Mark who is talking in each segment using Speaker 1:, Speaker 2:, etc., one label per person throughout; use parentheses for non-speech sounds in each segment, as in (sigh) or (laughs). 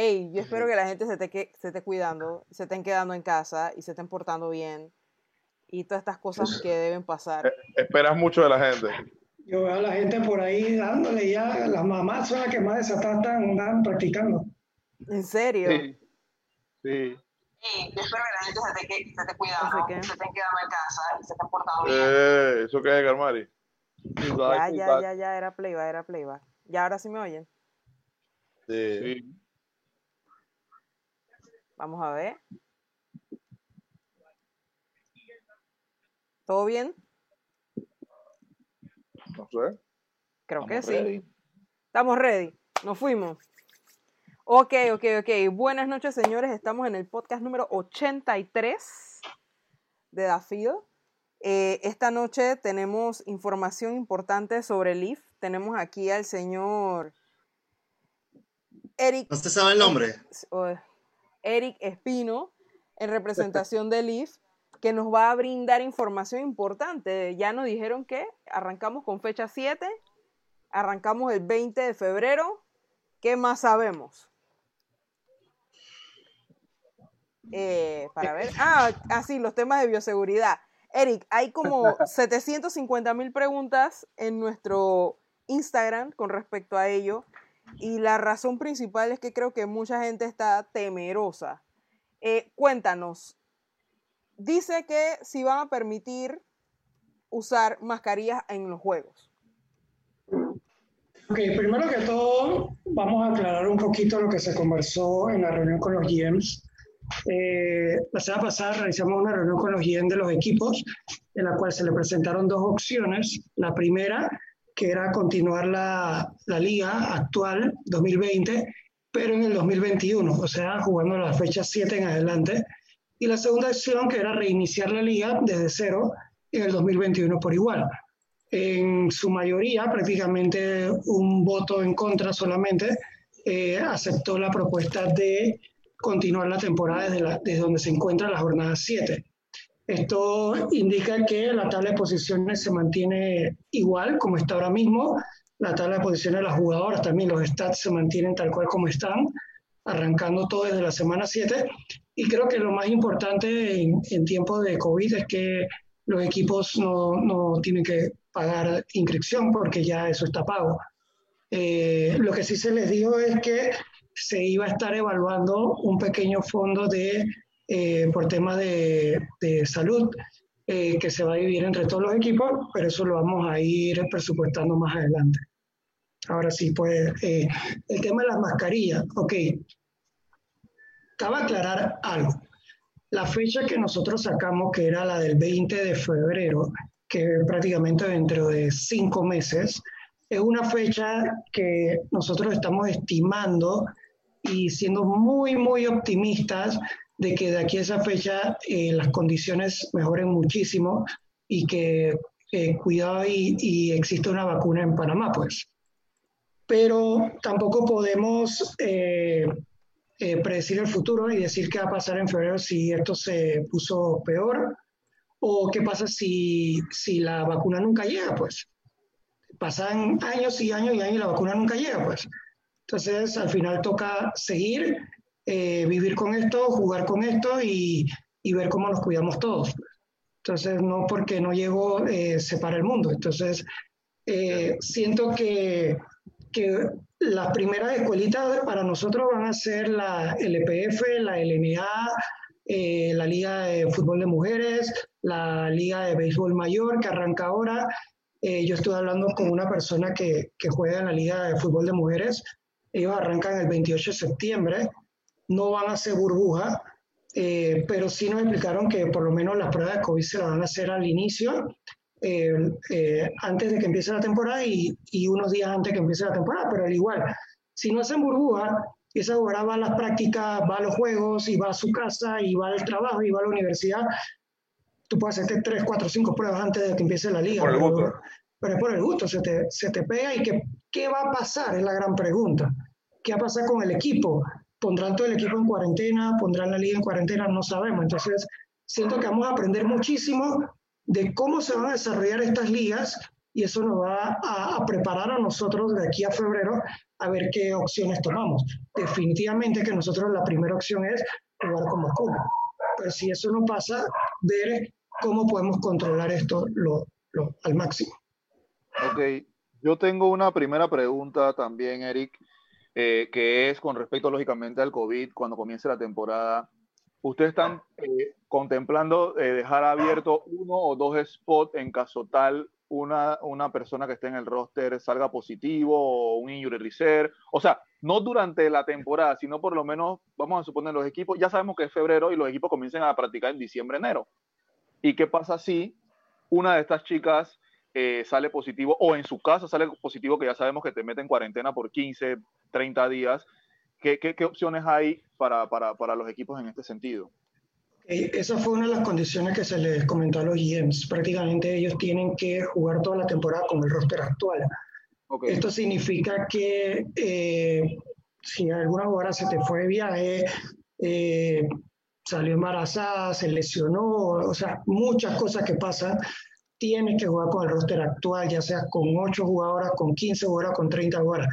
Speaker 1: Ey, yo espero que la gente se esté, se esté cuidando, se estén quedando en casa y se estén portando bien y todas estas cosas que deben pasar.
Speaker 2: Eh, esperas mucho de la gente.
Speaker 3: Yo veo a la gente por ahí dándole ya, las mamás son las que más desatadas están, practicando.
Speaker 1: ¿En serio?
Speaker 2: Sí. Sí.
Speaker 1: Sí, yo espero que la gente se esté, se esté cuidando, se estén quedando en casa y se estén portando bien.
Speaker 2: Eh, ¿Eso qué es, Carmari?
Speaker 1: Ya, ya, ya, ya, era playback, era playback. ¿Ya ahora sí me oyen?
Speaker 2: Sí.
Speaker 1: Vamos a ver. ¿Todo bien?
Speaker 2: No sé.
Speaker 1: Creo que sí. Estamos ready. Nos fuimos. Ok, ok, ok. Buenas noches, señores. Estamos en el podcast número 83 de Dafido. Eh, esta noche tenemos información importante sobre Leaf. Tenemos aquí al señor Eric.
Speaker 4: ¿No se sabe el nombre?
Speaker 1: Eric Espino, en representación de Leaf, que nos va a brindar información importante. Ya nos dijeron que arrancamos con fecha 7, arrancamos el 20 de febrero. ¿Qué más sabemos? Eh, para ver. Ah, así, ah, los temas de bioseguridad. Eric, hay como (laughs) 750 mil preguntas en nuestro Instagram con respecto a ello. Y la razón principal es que creo que mucha gente está temerosa. Eh, cuéntanos, dice que si van a permitir usar mascarillas en los juegos.
Speaker 3: Ok, primero que todo, vamos a aclarar un poquito lo que se conversó en la reunión con los GMs. Eh, la semana pasada realizamos una reunión con los GM de los equipos, en la cual se le presentaron dos opciones. La primera que era continuar la, la liga actual 2020, pero en el 2021, o sea, jugando la fecha 7 en adelante. Y la segunda opción, que era reiniciar la liga desde cero en el 2021 por igual. En su mayoría, prácticamente un voto en contra solamente, eh, aceptó la propuesta de continuar la temporada desde, la, desde donde se encuentra la jornada 7. Esto indica que la tabla de posiciones se mantiene igual como está ahora mismo. La tabla de posiciones de las jugadoras también, los stats se mantienen tal cual como están, arrancando todo desde la semana 7. Y creo que lo más importante en, en tiempos de COVID es que los equipos no, no, tienen que pagar inscripción porque ya eso está pago. Eh, lo que sí se les dijo es que se iba a estar evaluando un pequeño fondo de eh, por temas de, de salud eh, que se va a dividir entre todos los equipos, pero eso lo vamos a ir presupuestando más adelante. Ahora sí, pues eh, el tema de las mascarillas, ok. Cabe aclarar algo. La fecha que nosotros sacamos, que era la del 20 de febrero, que prácticamente dentro de cinco meses, es una fecha que nosotros estamos estimando y siendo muy, muy optimistas de que de aquí a esa fecha eh, las condiciones mejoren muchísimo y que eh, cuidado y, y existe una vacuna en Panamá, pues. Pero tampoco podemos eh, predecir el futuro y decir qué va a pasar en febrero si esto se puso peor o qué pasa si, si la vacuna nunca llega, pues. Pasan años y años y años y la vacuna nunca llega, pues. Entonces, al final toca seguir eh, vivir con esto, jugar con esto y, y, ver cómo nos cuidamos todos. Entonces, no porque no llego, eh, separa el mundo. Entonces, eh, siento que, que las primeras escuelitas para nosotros van a ser la LPF, la LNA, eh, la Liga de Fútbol de Mujeres, la Liga de Béisbol Mayor que arranca ahora. yo estuve hablando con una persona que, que, juega en la Liga de Fútbol de Mujeres. Ellos arrancan el 28 de septiembre no van a ser burbuja, eh, pero sí nos explicaron que por lo menos las pruebas de COVID se las van a hacer al inicio, eh, eh, antes de que empiece la temporada y, y, unos días antes de que empiece la temporada, pero al igual, si no hacen burbuja, esa jugadora va a las prácticas, va a los juegos y va a su casa y va al trabajo y va a la universidad, tú puedes hacerte tres, cuatro, cinco pruebas antes de que empiece la liga. Pero, pero, es por el gusto, se te, se te pega y que, ¿qué va a pasar? Es la gran pregunta. ¿Qué va a pasar con el equipo? Pondrán todo el equipo en cuarentena, pondrán la liga en cuarentena, no sabemos. Entonces, siento que vamos a aprender muchísimo de cómo se van a desarrollar estas ligas y eso nos va a, preparar a nosotros de aquí a febrero a ver qué opciones tomamos. Definitivamente que nosotros la primera opción es jugar como Cuba. Pero si eso no pasa, ver cómo podemos controlar esto lo, al máximo.
Speaker 4: Ok, yo tengo una primera pregunta también, Eric, eh, que es con respecto lógicamente al COVID cuando comience la temporada. ¿Ustedes están eh, contemplando eh, dejar abierto uno o dos spots en caso tal una, una persona que esté en el roster salga positivo o un injury reserve? O sea, no durante la temporada, sino por lo menos, vamos a suponer, los equipos, ya sabemos que es febrero y los equipos comienzan a practicar en diciembre, enero. ¿Y qué pasa si una de estas chicas eh, sale positivo o en su caso sale positivo, que ya sabemos que te mete en cuarentena por 15, 30 días? ¿Qué, qué, qué opciones hay para, para, para los equipos en este sentido?
Speaker 3: Esa fue una de las condiciones que se les comentó a los GMs. Prácticamente ellos tienen que jugar toda la temporada con el roster actual. Esto significa que eh, si alguna jugadora se te fue de viaje, eh, salió embarazada, se lesionó, o sea, muchas cosas que pasan, tienes que jugar con el roster actual, ya sea con 8 jugadoras, con 15 jugadoras, con 30 jugadoras.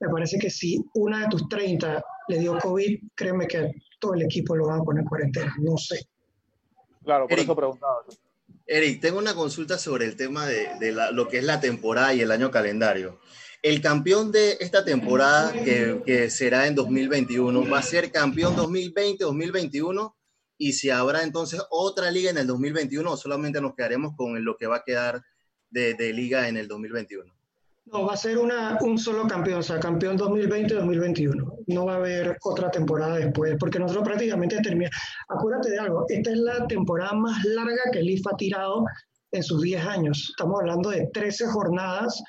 Speaker 3: Me parece que si una de tus 30 le dio COVID, créeme que todo el equipo lo va a poner en cuarentena, no sé.
Speaker 4: Claro, por eso preguntaba.
Speaker 5: Eric, tengo una consulta sobre el tema de, lo que es la temporada y el año calendario. El campeón de esta temporada, que, que será en 2021, va a ser campeón 2020-2021 y si habrá entonces otra liga en el 2021 o solamente nos quedaremos con lo que va a quedar de, de liga en el 2021.
Speaker 3: No, va a ser una, un solo campeón, o sea, campeón 2020-2021. No va a haber otra temporada después, porque nosotros prácticamente terminamos. Acuérdate de algo, esta es la temporada más larga que el IF ha tirado en sus 10 años. Estamos hablando de 13 jornadas,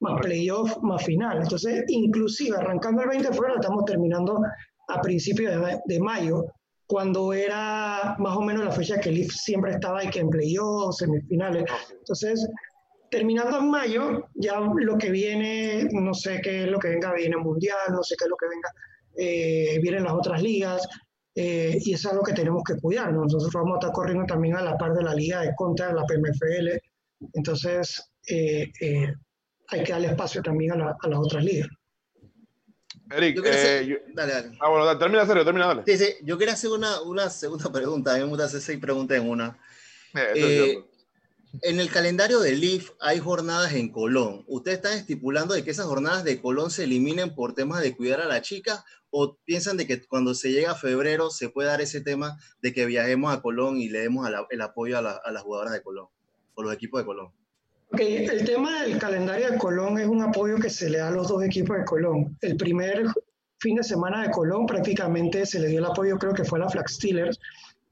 Speaker 3: más playoff, más final. Entonces, inclusive arrancando el 20 de febrero, estamos terminando a principios de, de, mayo, cuando era más o menos la fecha que el IF siempre estaba y que en playoff, semifinales. Entonces, terminando en mayo, ya lo que viene, no sé qué es lo que venga, viene Mundial, no sé qué es lo que venga, eh, vienen las otras ligas, eh, y eso es lo que tenemos que cuidar. Nosotros vamos a estar corriendo también a la par de la liga de contra, la PMFL, entonces eh, hay que darle espacio también a, las otras ligas.
Speaker 2: Eric, dale, dale. Ah, bueno, termina serio, termina, dale.
Speaker 5: Sí, sí, yo quería hacer una, una segunda pregunta. A mí me gusta hacer seis preguntas en una. En el calendario de Leaf hay jornadas en Colón. ¿Ustedes están estipulando de que esas jornadas de Colón se eliminen por temas de cuidar a la chica o piensan de que cuando se llega a febrero se puede dar ese tema de que viajemos a Colón y le demos el apoyo a, las jugadoras de Colón o los equipos de Colón?
Speaker 3: Okay. El tema del calendario de Colón es un apoyo que se le da a los dos equipos de Colón. El primer fin de semana de Colón prácticamente se le dio el apoyo, creo que fue a la Flag Steelers,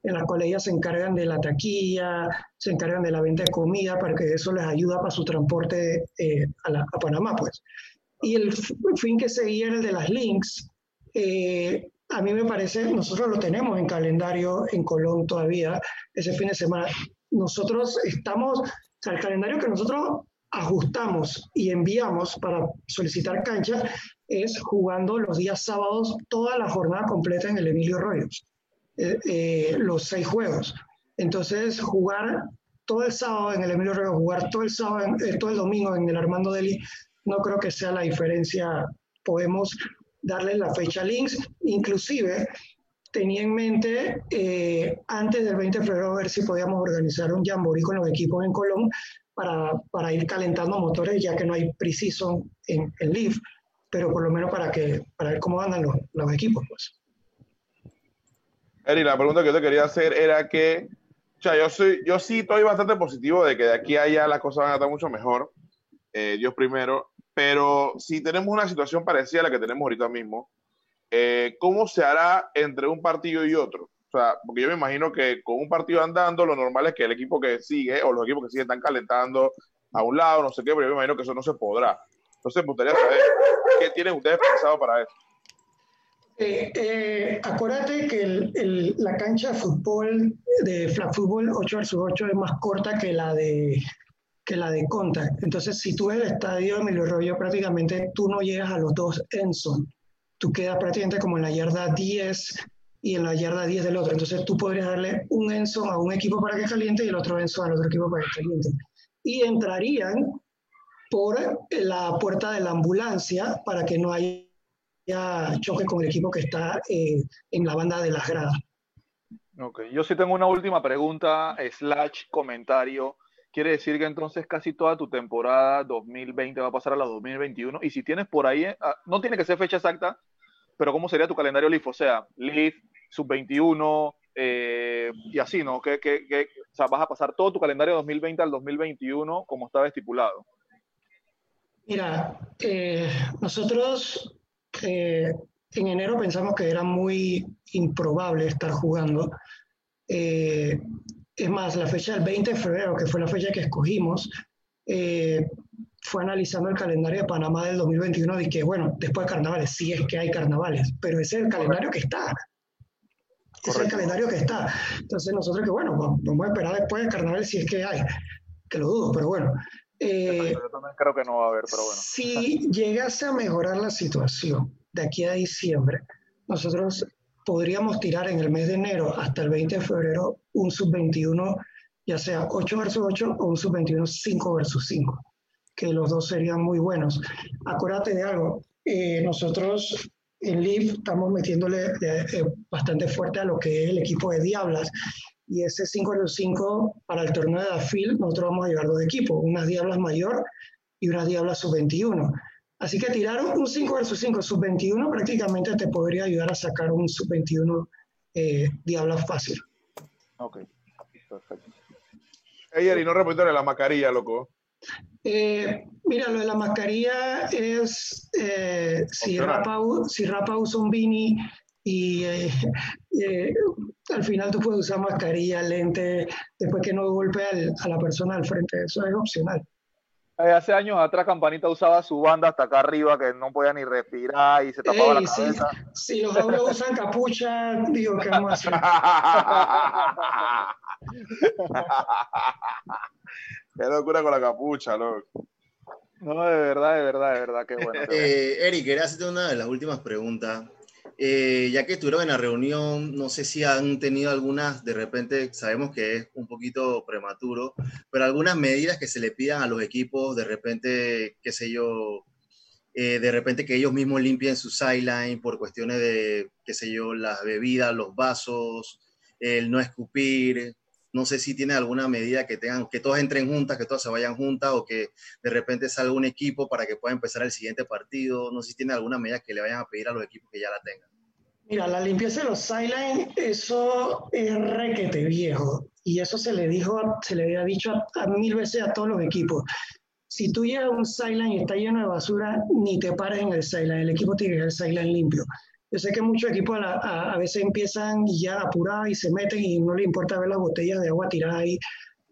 Speaker 3: en la cual ellas se encargan de la taquilla, se encargan de la venta de comida, para que eso les ayuda para su transporte eh, a, Panamá, pues. Y el fin que seguía el de las links, eh, a mí me parece, nosotros lo tenemos en calendario en Colón todavía, ese fin de semana. Nosotros estamos, o sea, el calendario que nosotros ajustamos y enviamos para solicitar cancha es jugando los días sábados toda la jornada completa en el Emilio Rollos. Eh, eh, los seis juegos. Entonces, jugar todo el sábado en el Emilio Rego, jugar todo el, sábado, eh, todo el domingo en el Armando Deli, no creo que sea la diferencia. Podemos darle la fecha links, inclusive tenía en mente antes del 20 de febrero ver si podíamos organizar un jamboree con los equipos en Colón para, para ir calentando motores, ya que no hay preciso en el Leaf, pero por lo menos para, que, para ver cómo andan los, los equipos. Pues.
Speaker 2: Eri, la pregunta que yo te quería hacer era que, o sea, yo, soy, yo sí estoy bastante positivo de que de aquí a allá las cosas van a estar mucho mejor, eh, Dios primero, pero si tenemos una situación parecida a la que tenemos ahorita mismo, eh, ¿cómo se hará entre un partido y otro? O sea, porque yo me imagino que con un partido andando, lo normal es que el equipo que sigue o los equipos que siguen están calentando a un lado, no sé qué, pero yo me imagino que eso no se podrá. Entonces, me gustaría saber qué tienen ustedes pensado para eso.
Speaker 3: Eh, eh, acuérdate que el, la cancha de fútbol, de flag fútbol 8 vs 8 es más corta que la de que la de contact. Entonces, si tú ves el estadio de Emilio Rollo, prácticamente tú no llegas a los dos Enson. Tú quedas prácticamente como en la yarda 10 y en la yarda 10 del otro. Entonces, tú podrías darle un Enson a un equipo para que caliente y el otro Enson al otro equipo para que caliente. Y entrarían por la puerta de la ambulancia para que no haya choque con el equipo que está eh, en la banda de las gradas.
Speaker 4: Ok, yo sí tengo una última pregunta, slash comentario. Quiere decir que entonces casi toda tu temporada 2020 va a pasar a la 2021. Y si tienes por ahí, ah, no tiene que ser fecha exacta, pero ¿cómo sería tu calendario LIF? O sea, LIF, sub-21 eh, y así, ¿no? ¿Qué, qué, qué, o sea, vas a pasar todo tu calendario 2020 al 2021 como estaba estipulado.
Speaker 3: Mira, eh, nosotros eh, en enero pensamos que era muy improbable estar jugando. Eh, es más, la fecha del 20 de febrero, que fue la fecha que escogimos, eh, fue analizando el calendario de Panamá del 2021 y que, bueno, después de carnavales, sí es que hay carnavales, pero ese es el calendario que está. Ese es el calendario que está. Entonces nosotros que, bueno, vamos a esperar después de carnaval si es que hay, que lo dudo, pero bueno.
Speaker 4: Eh, Yo también creo que no va a haber, pero bueno.
Speaker 3: Si llegase a mejorar la situación de aquí a diciembre, nosotros podríamos tirar en el mes de enero hasta el 20 de febrero un sub-21, ya sea 8 versus 8 o un sub-21 5 versus 5, que los dos serían muy buenos. Acuérdate de algo, eh, nosotros en LIV estamos metiéndole eh, eh, bastante fuerte a lo que es el equipo de Diablas. Y ese 5 versus 5 para el torneo de Dafil, nosotros vamos a llevar dos equipos, unas Diablas mayor y unas Diablas sub-21. Así que tirar un 5 versus 5 sub-21 prácticamente te podría ayudar a sacar un sub-21 eh, diablo fácil.
Speaker 4: Ok, perfecto.
Speaker 2: Ey, y no repítale la mascarilla, loco.
Speaker 3: Eh, mira, lo de la mascarilla es eh, si, Rapa, si Rapa usa un beanie y eh, (laughs) eh, al final tú puedes usar mascarilla, lente, después que no golpea a la persona al frente, eso es opcional.
Speaker 4: Eh, hace años atrás Campanita usaba su banda hasta acá arriba que no podía ni respirar y se tapaba la cabeza.
Speaker 3: Si, los aulos (laughs) usan capucha, digo, ¿qué vamos a hacer? (laughs)
Speaker 2: Qué locura con la capucha, loco.
Speaker 4: No, de verdad, de verdad, de verdad, qué bueno.
Speaker 5: Eh, Eric, quería hacerte una de las últimas preguntas. Eh, ya que estuvieron en la reunión, no sé si han tenido algunas, de repente sabemos que es un poquito prematuro, pero algunas medidas que se le pidan a los equipos, de repente, qué sé yo, eh, de repente que ellos mismos limpien su sideline por cuestiones de, qué sé yo, las bebidas, los vasos, el no escupir. No sé si tiene alguna medida que tengan, que todos entren juntas, que todos se vayan juntas o que de repente salga un equipo para que pueda empezar el siguiente partido. No sé si tiene alguna medida que le vayan a pedir a los equipos que ya la tengan.
Speaker 3: Mira, la limpieza de los sidelines, eso es requete viejo. Y eso se le dijo, se le había dicho a, mil veces a todos los equipos. Si tú llegas a un sideline y está lleno de basura, ni te pares en el sideline. El equipo tiene que dejar el sideline limpio. Yo sé que muchos equipos a, a, veces empiezan ya apurados y se meten y no les importa ver las botellas de agua tiradas ahí,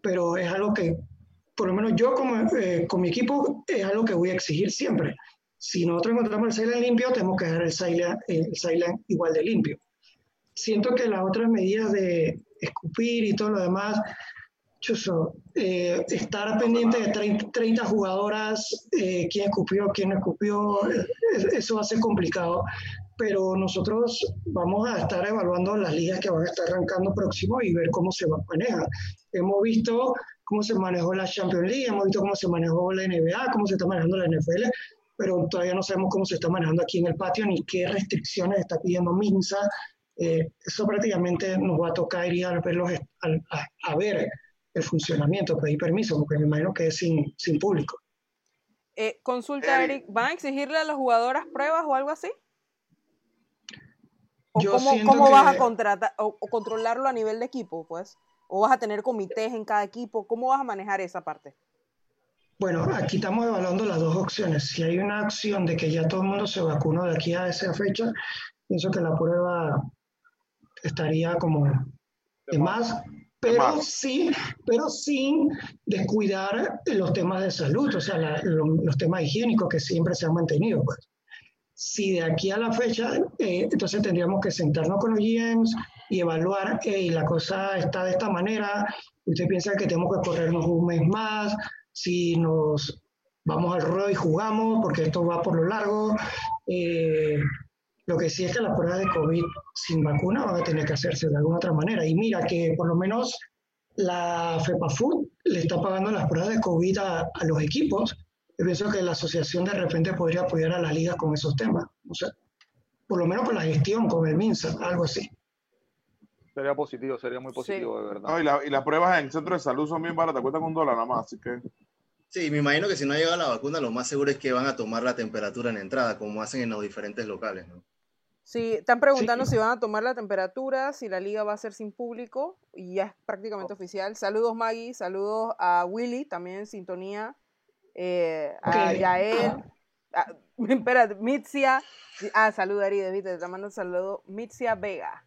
Speaker 3: pero es algo que, por lo menos yo como, eh, con mi equipo, es algo que voy a exigir siempre. Si nosotros encontramos el sideline limpio, tenemos que dejar el sideline, el sideline igual de limpio. Siento que las otras medidas de escupir y todo lo demás, chuso, eh, estar pendiente de 30, 30 jugadoras, eh, quién escupió, quién no escupió, eso va a ser complicado pero nosotros vamos a estar evaluando las ligas que van a estar arrancando próximo y ver cómo se maneja. Hemos visto cómo se manejó la Champions League, hemos visto cómo se manejó la NBA, cómo se está manejando la NFL, pero todavía no sabemos cómo se está manejando aquí en el patio ni qué restricciones está pidiendo Minsa. Eh, eso prácticamente nos va a tocar ir a, verlos, a, a, ver el funcionamiento, pedir permiso, porque me imagino que es sin, sin público.
Speaker 1: Eh, consulta, Eric, ¿van a exigirle a las jugadoras pruebas o algo así? ¿O cómo, cómo vas a contratar o, o, controlarlo a nivel de equipo, pues? ¿O vas a tener comités en cada equipo? ¿Cómo vas a manejar esa parte?
Speaker 3: Bueno, aquí estamos evaluando las dos opciones. Si hay una opción de que ya todo el mundo se vacunó de aquí a esa fecha, pienso que la prueba estaría como de más, pero sí, pero sin descuidar los temas de salud, o sea, la, los, los temas higiénicos que siempre se han mantenido, pues si de aquí a la fecha, eh, entonces tendríamos que sentarnos con los GMs y evaluar, y la cosa está de esta manera, usted piensa que tenemos que corrernos un mes más, si nos vamos al ruedo y jugamos, porque esto va por lo largo. Eh, lo que sí es que las pruebas de COVID sin vacuna van a tener que hacerse de alguna otra manera. Y mira que por lo menos la FEPAFUT le está pagando las pruebas de COVID a, a los equipos yo pienso que la asociación de repente podría apoyar a la liga con esos temas. O sea, por lo menos con la gestión, con el MINSA, algo así.
Speaker 4: Sería positivo, sería muy positivo, de verdad.
Speaker 2: y, la, y, las pruebas en centro de salud son bien baratas, cuestan un dólar nada más, así que...
Speaker 5: Sí, me imagino que si no llega la vacuna, lo más seguro es que van a tomar la temperatura en entrada, como hacen en los diferentes locales, ¿no?
Speaker 1: Sí, están preguntando si van a tomar la temperatura, si la liga va a ser sin público, y ya es prácticamente oficial. Saludos Maggie, saludos a Willy, también en sintonía, eh, a Yael, a, (laughs) espérate, Mitzia, ah, saludos Ari, de te mando un saludo, Mitzia Vega.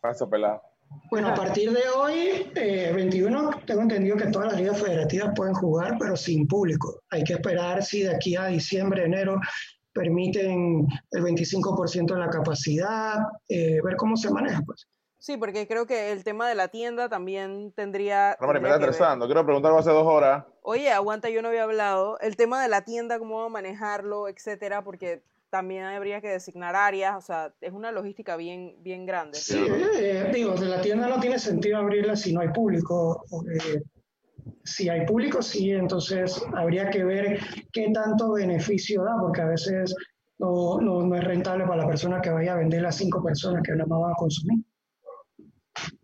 Speaker 2: Pasa pelado.
Speaker 3: Bueno, a partir de hoy, 21, eh, tengo entendido que todas las ligas federativas pueden jugar, pero sin público. Hay que esperar si de aquí a diciembre, enero permiten el 25% de la capacidad, eh, ver cómo se maneja, pues.
Speaker 1: Sí, porque creo que el tema de la tienda también tendría.
Speaker 2: No, me está interesando. Quiero preguntar hace dos horas.
Speaker 1: Oye, aguanta, yo no había hablado. El tema de la tienda, cómo manejarlo, etcétera, porque también habría que designar áreas, o sea, es una logística bien, bien grande.
Speaker 3: Sí, eh, digo, de la tienda no tiene sentido abrirla si no hay público. Eh, si hay público, sí, entonces habría que ver qué tanto beneficio da, porque a veces no, no, es rentable para la persona que vaya a vender a cinco personas que nada más van a consumir.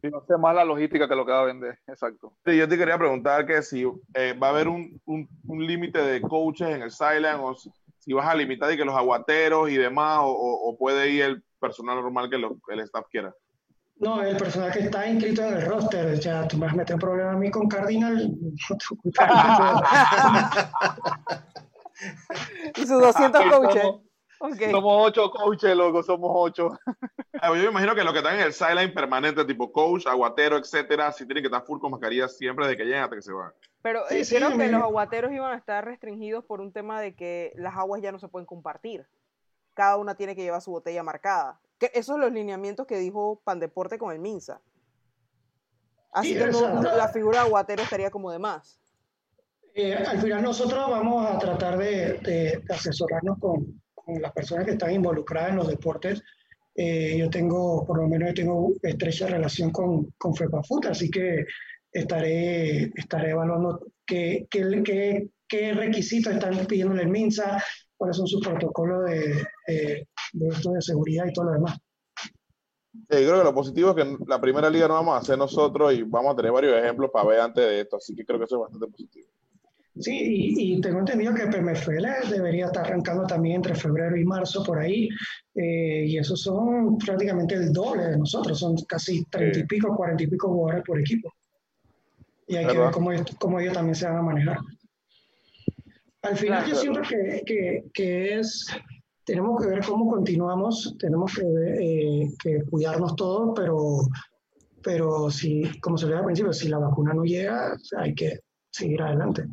Speaker 4: Si no sea más la logística que lo que va a vender, exacto.
Speaker 2: Sí, yo te quería preguntar que si eh, va a haber un, un, un límite de coaches en el Silent o si vas a limitar y que los aguateros y demás, o, o puede ir el personal normal que lo, el staff quiera.
Speaker 3: No, el personal que está inscrito en el roster, ya tú me has metido un problema a mí con Cardinal. (laughs) (laughs)
Speaker 1: y sus 200 coaches.
Speaker 4: Somos, ocho coaches, loco, somos ocho.
Speaker 2: Ah, yo me imagino que los que están en el sideline permanente, tipo coach, aguatero, etcétera, sí tienen que estar full con mascarilla siempre desde que lleguen hasta que se van.
Speaker 1: Pero eh, creo que los aguateros iban a estar restringidos por un tema de que las aguas ya no se pueden compartir. Cada una tiene que llevar su botella marcada esos son los lineamientos que dijo Pandeporte con el Minsa. Así que la figura de Aguatero estaría como de más.
Speaker 3: Eh, al final nosotros vamos a tratar de, asesorarnos con, las personas que están involucradas en los deportes. Eh, yo tengo, por lo menos tengo estrecha relación con, con FEPAFUT, así que estaré, estaré evaluando qué, qué, qué, requisitos están pidiendo el MINSA, cuáles son sus protocolos de, de esto de seguridad y todo lo demás.
Speaker 2: creo que lo positivo es que la primera liga no vamos a hacer nosotros y vamos a tener varios ejemplos para ver antes de esto, así que creo que eso es bastante positivo.
Speaker 3: Sí, y, tengo entendido que PMFL debería estar arrancando también entre febrero y marzo por ahí, eh, y esos son prácticamente el doble de nosotros, son casi treinta y pico, cuarenta y pico jugadores por equipo. Y hay que ver cómo, cómo, ellos también se van a manejar. Al final yo siento que, que, que es tenemos que ver cómo continuamos, tenemos que, eh, que cuidarnos todos, pero, pero si, como se le al principio, si la vacuna no llega, hay que seguir adelante.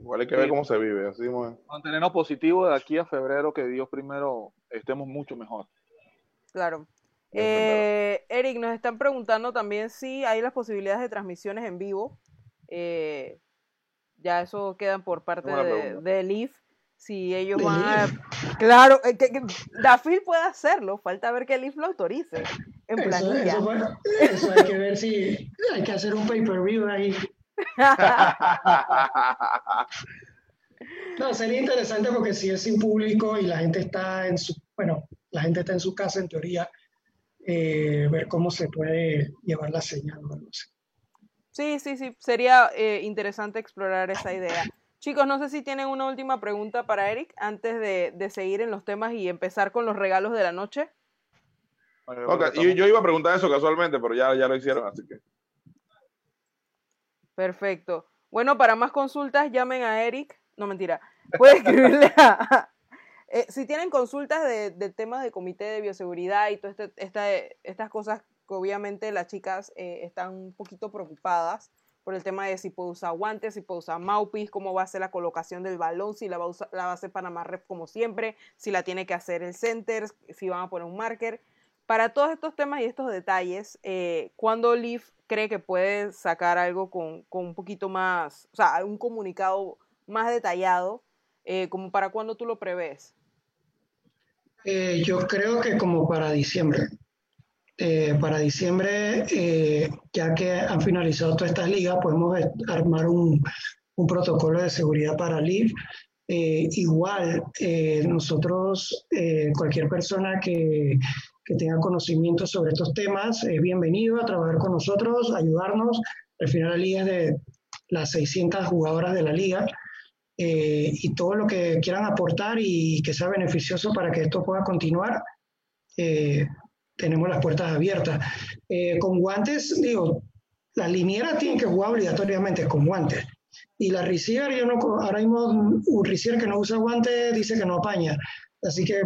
Speaker 2: Igual hay que ver cómo se vive. Así
Speaker 4: Mantenernos positivos de aquí a febrero, que Dios primero estemos mucho mejor.
Speaker 1: Claro. Eh, Eric, nos están preguntando también si hay las posibilidades de transmisiones en vivo. Eh, ya eso quedan por parte de, de Leaf si ellos van a... Claro, eh, que, Dafil puede hacerlo, falta ver que el IF lo autorice en
Speaker 3: eso, Eso, hay que ver si hay que hacer un pay-per-view ahí. No, sería interesante porque si es sin público y la gente está en su, bueno, la gente está en su casa en teoría, eh, ver cómo se puede llevar la señal. No sé.
Speaker 1: Sí, sí, sí, sería eh, interesante explorar esa idea. Chicos, no sé si tienen una última pregunta para Eric antes de, seguir en los temas y empezar con los regalos de la noche.
Speaker 2: yo, iba a preguntar eso casualmente, pero ya, ya lo hicieron, así que.
Speaker 1: Perfecto. Bueno, para más consultas, llamen a Eric. No, mentira. Puede escribirle (laughs) a. Eh, si tienen consultas de, temas de comité de bioseguridad y todas este, estas cosas que obviamente las chicas eh, están un poquito preocupadas, por el tema de si puedo usar guantes, si puedo usar mouthpiece, cómo va a ser la colocación del balón, si la va a, usar, la va a hacer Panamá Ref como siempre, si la tiene que hacer el center, si van a poner un marker. Para todos estos temas y estos detalles, eh, ¿cuándo Leaf cree que puede sacar algo con, un poquito más, o sea, un comunicado más detallado, eh, como para cuándo tú lo prevés?
Speaker 3: Eh, yo creo que como para diciembre. Eh, para diciembre, ya que han finalizado todas estas ligas, podemos armar un, protocolo de seguridad para LIV Eh, igual, nosotros, cualquier persona que, que, tenga conocimiento sobre estos temas, es bienvenido a trabajar con nosotros, ayudarnos. Al final, la liga es de las 600 jugadoras de la liga. y todo lo que quieran aportar y que sea beneficioso para que esto pueda continuar, tenemos las puertas abiertas. con guantes, digo, las linieras tienen que jugar obligatoriamente con guantes. Y la receiver, yo no, ahora mismo un receiver que no usa guantes dice que no apaña. Así que,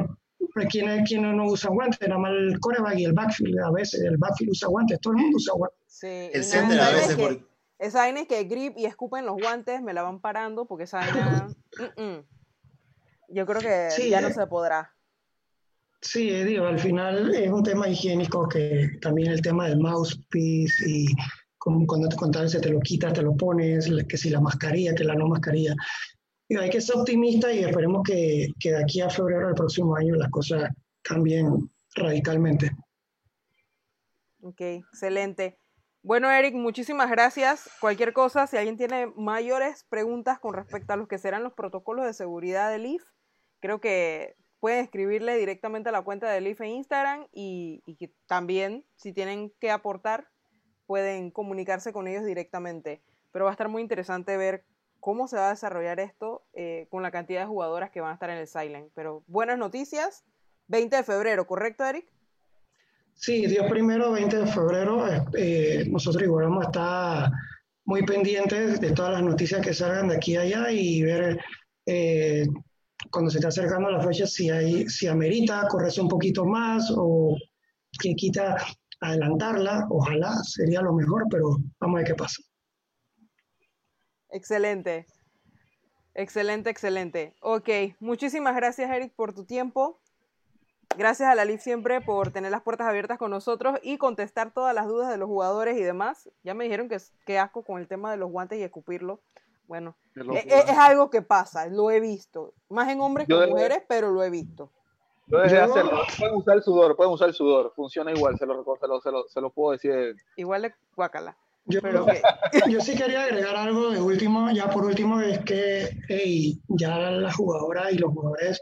Speaker 3: ¿quién, es, quién no usa guantes? Nada más el coreback y el backfield. A veces el backfield usa guantes, todo el mundo usa guantes.
Speaker 1: Sí, el center a veces. Que, Esa vaina es que grip y escupen los guantes, me la van parando porque esa vaina. Yo creo que ya no se podrá.
Speaker 3: Sí, digo, al final es un tema higiénico que también el tema del mouthpiece y cuando te contaban se te lo quitas, te lo pones, que si la mascarilla, que la no mascarilla. Y hay que ser optimista y esperemos que, que de aquí a febrero del próximo año las cosas cambien radicalmente.
Speaker 1: Ok, excelente. Bueno, Eric, muchísimas gracias. Cualquier cosa, si alguien tiene mayores preguntas con respecto a los que serán los protocolos de seguridad del IF, creo que pueden escribirle directamente a la cuenta del IF en Instagram y, y también, si tienen que aportar, pueden comunicarse con ellos directamente. Pero va a estar muy interesante ver cómo se va a desarrollar esto eh, con la cantidad de jugadoras que van a estar en el Silent. Pero buenas noticias, 20 de febrero, ¿correcto, Eric?
Speaker 3: Sí, Dios primero, 20 de febrero. Eh, nosotros igual vamos a estar muy pendientes de todas las noticias que salgan de aquí a allá y ver eh, cuando se está acercando la fecha si, hay, si amerita correrse un poquito más o que quita adelantarla, ojalá sería lo mejor, pero vamos a ver qué pasa.
Speaker 1: Excelente. Excelente, excelente. Ok, muchísimas gracias Eric por tu tiempo. Gracias a la LIF siempre por tener las puertas abiertas con nosotros y contestar todas las dudas de los jugadores y demás. Ya me dijeron que, que asco con el tema de los guantes y escupirlo. Bueno, es, es, algo que pasa, lo he visto. Más en hombres que en mujeres, pero lo he visto.
Speaker 4: Pueden usar el sudor, pueden usar el sudor. Funciona igual, se lo, se lo, puedo decir.
Speaker 1: Igual de guacala.
Speaker 3: Yo, (laughs) yo, sí quería agregar algo de último, ya por último, es que hey, ya las jugadoras y los jugadores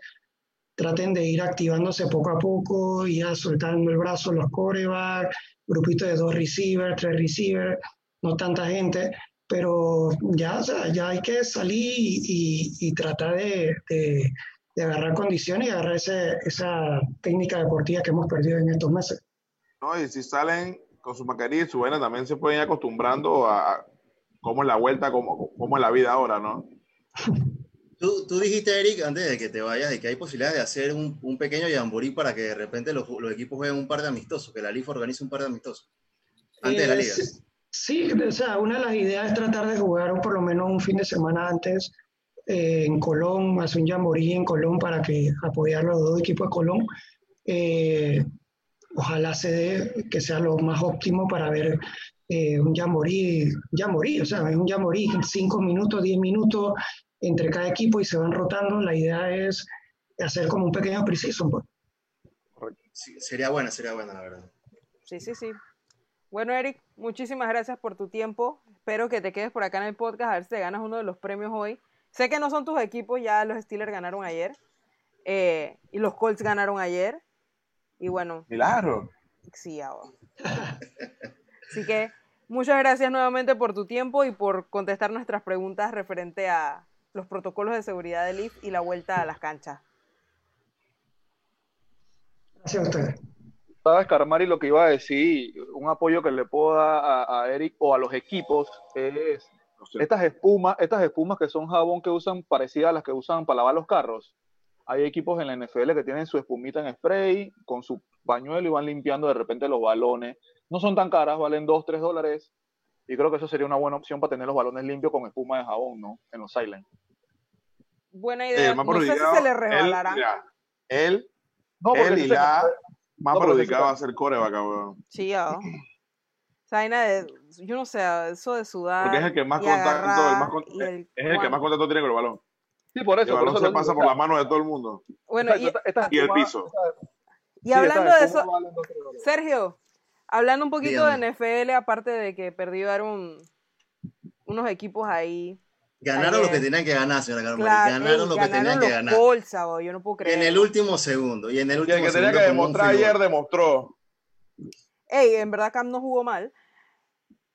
Speaker 3: traten de ir activándose poco a poco, ir soltando el brazo los corebacks, grupitos de dos receivers, tres receivers, no tanta gente, pero ya, ya hay que salir y, y, tratar de, de agarrar condiciones y agarrar esa técnica deportiva que hemos perdido en estos meses.
Speaker 2: No, y si salen con su mascarilla y su vena, también se pueden ir acostumbrando a cómo es la vuelta, cómo, cómo es la vida ahora, ¿no?
Speaker 5: Tú, tú, dijiste, Eric, antes de que te vayas, de que hay posibilidades de hacer un, un pequeño jamboree para que de repente los, los, equipos jueguen un par de amistosos, que la LIF organice un par de amistosos antes de la liga.
Speaker 3: Sí, o sea, una de las ideas es tratar de jugar por lo menos un fin de semana antes eh, en Colón, hace un jamboree en Colón para que apoyar los dos equipos de Colón. Eh, ojalá se dé, que sea lo más óptimo para ver eh, un jamboree, jamboree, o sea, es un jamboree, 5 minutos, 10 minutos entre cada equipo y se van rotando. La idea es hacer como un pequeño preciso. Pues.
Speaker 5: sería buena, sería buena, la verdad.
Speaker 1: Sí, sí, sí. Bueno, Eric, muchísimas gracias por tu tiempo. Espero que te quedes por acá en el podcast a ver si te ganas uno de los premios hoy. Sé que no son tus equipos, ya los Steelers ganaron ayer. Eh, y los Colts ganaron ayer. Y bueno.
Speaker 2: Milagro.
Speaker 1: Sí, ahora. (laughs) Así que muchas gracias nuevamente por tu tiempo y por contestar nuestras preguntas referente a los protocolos de seguridad del IF y la vuelta a las canchas.
Speaker 3: Gracias a ustedes.
Speaker 4: Sabes, Carmari, lo que iba a decir, un apoyo que le puedo dar a, a Eric o a los equipos es estas espumas, estas espumas que son jabón que usan parecidas a las que usan para lavar los carros. Hay equipos en la NFL que tienen su espumita en spray con su pañuelo y van limpiando de repente los balones. No son tan caras, valen 2, 3 dólares. Y creo que eso sería una buena opción para tener los balones limpios con espuma de jabón, ¿no? En los silent.
Speaker 1: Buena idea. no sé si se le regalará.
Speaker 2: Él, él, y la más perjudicado va a ser coreback, cabrón.
Speaker 1: Sí, ya vaina de, yo no sé, eso de sudar.
Speaker 2: Porque es el que más contacto, el más es el que más contacto tiene con el balón.
Speaker 4: Sí, por eso.
Speaker 2: El balón se pasa por la mano de todo el mundo.
Speaker 1: Bueno, y,
Speaker 2: y el piso.
Speaker 1: Y hablando de eso, Sergio, hablando un poquito de NFL, aparte de que perdieron unos equipos ahí
Speaker 5: Ganaron lo que tenían que ganar, señora Carmen. ganaron lo que tenían que ganar.
Speaker 1: Bolsa, yo no puedo creer.
Speaker 5: En el último segundo. Y en el último
Speaker 2: y el que tenía que demostrar ayer demostró.
Speaker 1: Ey, en verdad Cam no jugó mal.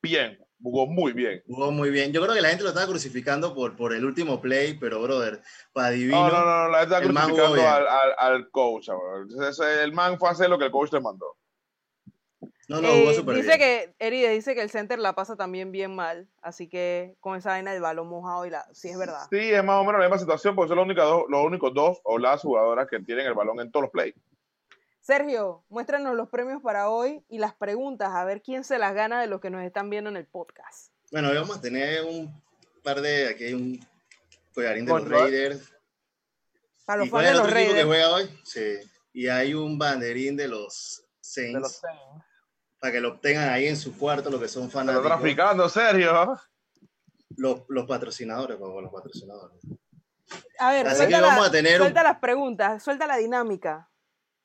Speaker 2: Bien, jugó muy bien.
Speaker 5: Jugó muy bien. Yo creo que la gente lo estaba crucificando por, por el último play, pero brother, para divino.
Speaker 2: No, no, no, la gente está crucificando al, al, coach. El man fue a hacer lo que el coach le mandó.
Speaker 5: No, no, jugó
Speaker 1: eh, dice que Eride dice que el center la pasa también bien mal, así que con esa vaina del balón mojado y la sí es verdad.
Speaker 2: Sí, es más o menos la misma situación, porque son los únicos dos, los únicos dos o las jugadoras que tienen el balón en todos los plays.
Speaker 1: Sergio, muéstranos los premios para hoy y las preguntas, a ver quién se las gana de los que nos están viendo en el podcast.
Speaker 5: Bueno, hoy vamos a tener un par de, aquí hay un collarín de los Raiders.
Speaker 1: Para los fans de los Raiders.
Speaker 5: Que juega hoy? Sí. Y hay un banderín de los Saints. De los Saints para que lo obtengan ahí en su cuarto, lo que son fanáticos.
Speaker 2: Está traficando, Sergio.
Speaker 5: Los, los patrocinadores, los patrocinadores.
Speaker 1: A ver, suelta, vamos a tener suelta las preguntas, suelta la dinámica.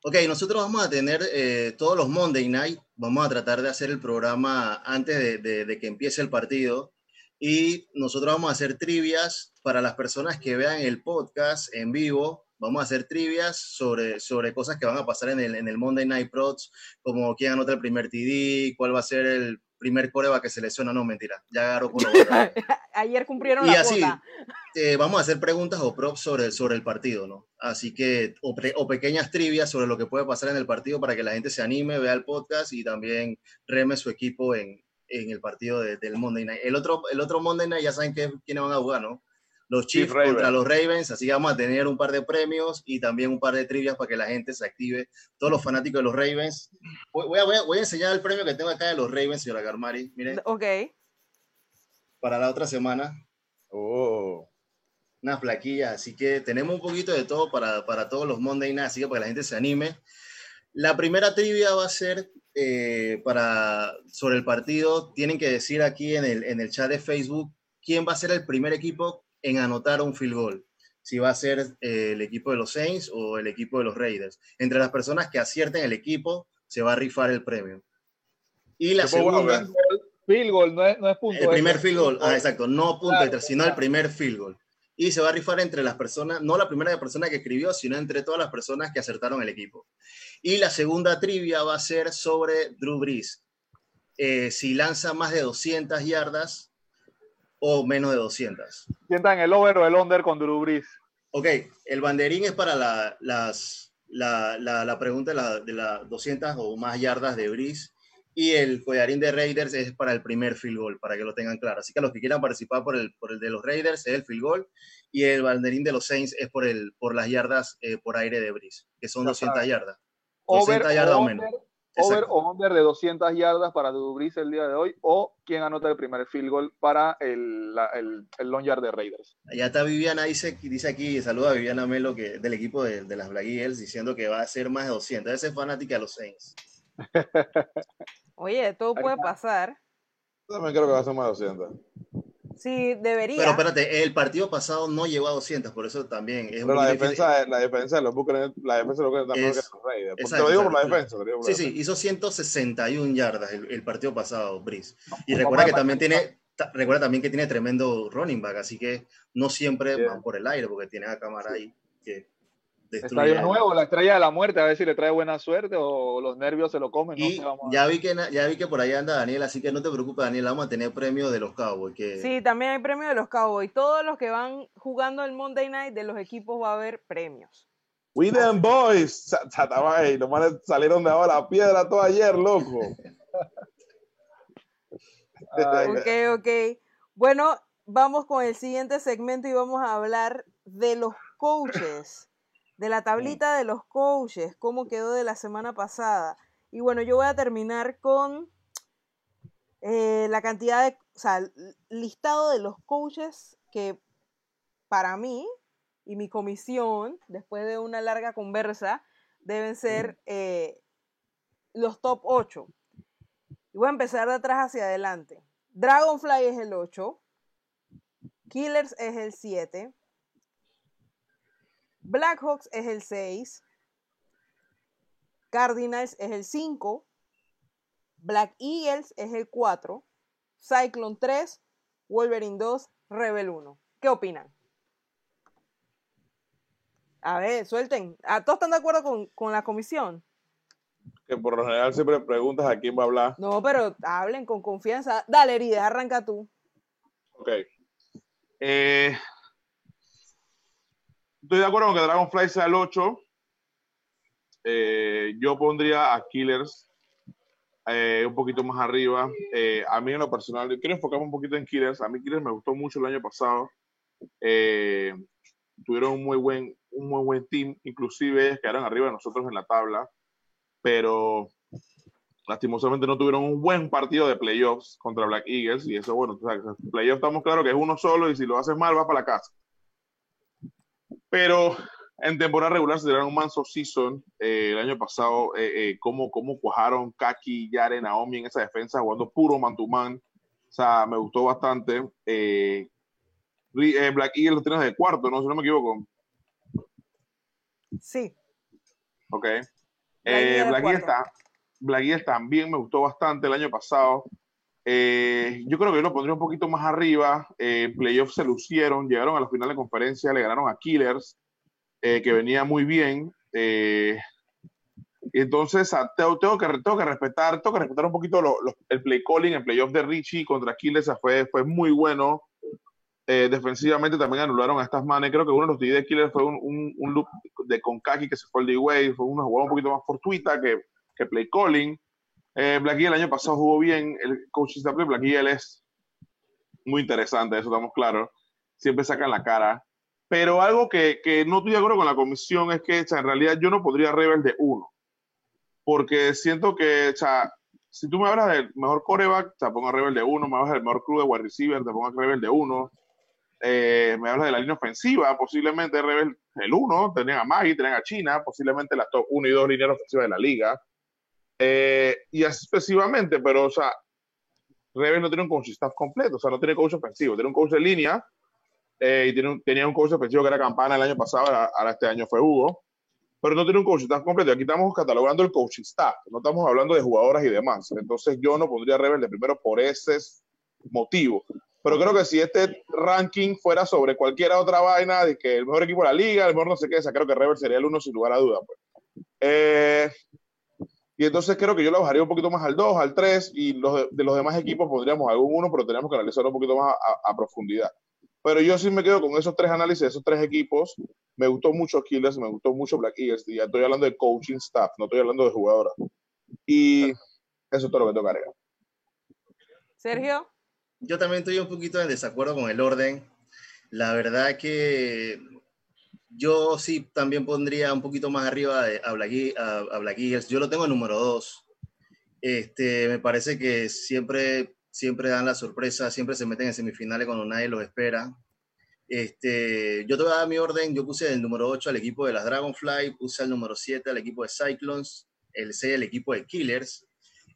Speaker 5: Ok, nosotros vamos a tener eh, todos los Monday Night, vamos a tratar de hacer el programa antes de, de, de, que empiece el partido. Y nosotros vamos a hacer trivias para las personas que vean el podcast en vivo. Vamos a hacer trivias sobre, sobre cosas que van a pasar en el, en el Monday Night Prods, como quién anota el primer TD, cuál va a ser el primer coreba que se lesiona. No, mentira, ya agarro con (laughs)
Speaker 1: Ayer cumplieron
Speaker 5: y
Speaker 1: la
Speaker 5: así, eh, vamos a hacer preguntas o props sobre, sobre el partido, ¿no? Así que, o, o, pequeñas trivias sobre lo que puede pasar en el partido para que la gente se anime, vea el podcast y también reme su equipo en, en el partido del Monday Night. El otro, el otro Monday Night ya saben que, quiénes van a jugar, ¿no? Los Chiefs contra los Ravens, así que vamos a tener un par de premios y también un par de trivias para que la gente se active, todos los fanáticos de los Ravens. Voy, a, voy a, enseñar el premio que tengo acá de los Ravens, señora Garmari, miren.
Speaker 1: Ok.
Speaker 5: Para la otra semana.
Speaker 2: Oh.
Speaker 5: Unas plaquillas, así que tenemos un poquito de todo para, para todos los Monday Night, así que para que la gente se anime. La primera trivia va a ser eh, para, sobre el partido. Tienen que decir aquí en el, en el chat de Facebook quién va a ser el primer equipo en anotar un field goal, si va a ser eh, el equipo de los Saints o el equipo de los Raiders. Entre las personas que acierten el equipo, se va a rifar el premio. Y la segunda...
Speaker 4: Field goal, no es, no es punto.
Speaker 5: El primer field goal, ah, exacto, no punto extra, sino el primer field goal. Y se va a rifar entre las personas, no la primera persona que escribió, sino entre todas las personas que acertaron el equipo. Y la segunda trivia va a ser sobre Drew Brees. Eh, si lanza más de 200 yardas, o menos de 200.
Speaker 4: Sientan el over o el under con Drew Brees.
Speaker 5: Ok, el banderín es para la, las, la, la, pregunta de las de la 200 o más yardas de Brees y el collarín de Raiders es para el primer field goal, para que lo tengan claro. Así que los que quieran participar por el, por el de los Raiders es el field goal y el banderín de los Saints es por, el, por las yardas eh, por aire de Brees, que son 200 yardas. 200 yardas o menos
Speaker 4: over o under de 200 yardas para Drew el día de hoy o quién anota el primer field goal para el, el, el long yard de Raiders.
Speaker 5: Allá está Viviana, dice, dice aquí, saluda a Viviana Melo que, del equipo de, de las Black Eagles diciendo que va a ser más de 200. Ese es fanática de los Saints. (laughs)
Speaker 1: Oye, todo puede pasar.
Speaker 2: también creo que va a ser más de 200.
Speaker 1: Sí, debería.
Speaker 5: Pero espérate, el partido pasado no llegó a 200, por eso también es
Speaker 2: Pero la defensa, la defensa de los Buccaneers, la defensa de los Buccaneers es, que los Raiders. Te lo digo por la defensa. Por
Speaker 5: sí, sí, hizo 161 yardas el, el partido pasado, Brice. Y recuerda que también tiene, recuerda también que tiene tremendo running back, así que no siempre van por el aire, porque tiene a cámara ahí que
Speaker 4: Estadio nuevo, la estrella de la muerte, a ver si le trae buena suerte o los nervios se lo comen.
Speaker 5: ya, vi que, ya vi que por ahí anda Daniel, así que no te preocupes, Daniel, vamos a tener premio de los Cowboys. Que...
Speaker 1: Sí, también hay premio de los Cowboys. Todos los que van jugando el Monday Night de los equipos va a haber premios.
Speaker 2: We them boys, los manes salieron de ahora la piedra todo ayer, loco.
Speaker 1: ok, ok. Bueno, vamos con el siguiente segmento y vamos a hablar de los coaches de la tablita de los coaches, cómo quedó de la semana pasada. Y bueno, yo voy a terminar con eh, la cantidad de, o sea, listado de los coaches que para mí y mi comisión, después de una larga conversa, deben ser eh, los top 8. Y voy a empezar de atrás hacia adelante. Dragonfly es el 8. Killers es el 7. Blackhawks es el 6. Cardinals es el 5. Black Eagles es el 4. Cyclone 3. Wolverine 2. Rebel 1. ¿Qué opinan? A ver, suelten. ¿A todos están de acuerdo con, con la comisión?
Speaker 2: Que por lo general siempre preguntas a quién va a hablar.
Speaker 1: No, pero hablen con confianza. Dale, Erides, arranca tú.
Speaker 2: Ok. Eh, estoy de acuerdo con que Dragonfly sea el 8. Eh, yo pondría a Killers eh, un poquito más arriba. Eh, a mí en lo personal, quiero enfocarme un poquito en Killers. A mí Killers me gustó mucho el año pasado. Tuvieron un muy buen, un muy buen team, inclusive quedaron arriba de nosotros en la tabla, pero lastimosamente no tuvieron un buen partido de playoffs contra Black Eagles y eso, bueno, o sea, playoffs estamos claros que es uno solo y si lo haces mal vas para la casa. Pero en temporada regular se dieron un manso season eh, el año pasado, eh, eh, cómo, cómo cuajaron Kaki, Yare, Naomi en esa defensa jugando puro man to man. O sea, me gustó bastante. Eh, eh, Black Eagles lo tienes de cuarto, ¿no? Si no me equivoco.
Speaker 1: Sí.
Speaker 2: Ok.
Speaker 1: Black Eagles
Speaker 2: Black,
Speaker 1: cuarto.
Speaker 2: ta- Black también me gustó bastante el año pasado. Eh, yo creo que yo lo pondría un poquito más arriba. Eh, playoffs se lucieron, llegaron a la final de conferencia, le ganaron a Killers, eh, que venía muy bien. Eh, entonces ah, tengo, tengo que, tengo que respetar, tengo que respetar un poquito lo- lo- el play calling, el playoff de Richie contra Killers fue, fue muy bueno. Eh, defensivamente también anularon a estas manes. Creo que uno de los DD de Killers fue un, un, un loop de Konkaki que se fue el D-Way. Fue una jugada un poquito más fortuita que, que play calling. Eh, el año pasado jugó bien. El coaching staff de Eagle es muy interesante, eso estamos claros. Siempre sacan la cara. Pero algo que, que no estoy de acuerdo con la comisión es que en realidad yo no podría Rebel de uno. Porque siento que, o sea, si tú me hablas del mejor coreback, te pongo a Rebel de uno. Me hablas del mejor crew de wide receiver, te pongo a Rebel de uno. Eh, me hablas de la línea ofensiva, posiblemente Rebel el uno. Tenían a Maggie, tenían a China, posiblemente las top 1 y 2 líneas ofensivas de la liga. Eh, y así sucesivamente, pero, o sea, Rebel no tiene un coach staff completo, o sea, no tiene coach ofensivo, tiene un coach de línea eh, y tiene un- tenía un coach ofensivo que era Campana el año pasado, ahora, ahora este año fue Hugo, pero no tiene un coach staff completo. Aquí estamos catalogando el coaching staff, no estamos hablando de jugadoras y demás. Entonces, yo no pondría a Rebel de primero por ese motivo. Pero creo que si este ranking fuera sobre cualquier otra vaina, de que el mejor equipo de la liga, el mejor no sé qué, o sea, creo que Rebel sería el uno sin lugar a duda. Pues. Eh, y entonces creo que yo lo bajaría un poquito más al 2, al 3, y los de, de los demás equipos pondríamos algún uno, pero tenemos que analizarlo un poquito más a, a- a profundidad. Pero yo sí me quedo con esos tres análisis esos tres equipos. Me gustó mucho Killers, me gustó mucho Black Eagles, y ya estoy hablando de coaching staff, no estoy hablando de jugadoras. Y eso es todo lo que tengo que agregar.
Speaker 1: Sergio.
Speaker 5: Yo también estoy un poquito en desacuerdo con el orden. La verdad que yo sí también pondría un poquito más arriba a, Black, a, a Eagles. Yo lo tengo en número 2. Este, me parece que siempre, siempre dan la sorpresa, siempre se meten en semifinales cuando nadie los espera. Este, yo te voy a dar mi orden. Yo puse el número 8 al equipo de las Dragonfly, puse el número 7 al equipo de Cyclones, el 6 al equipo de Killers,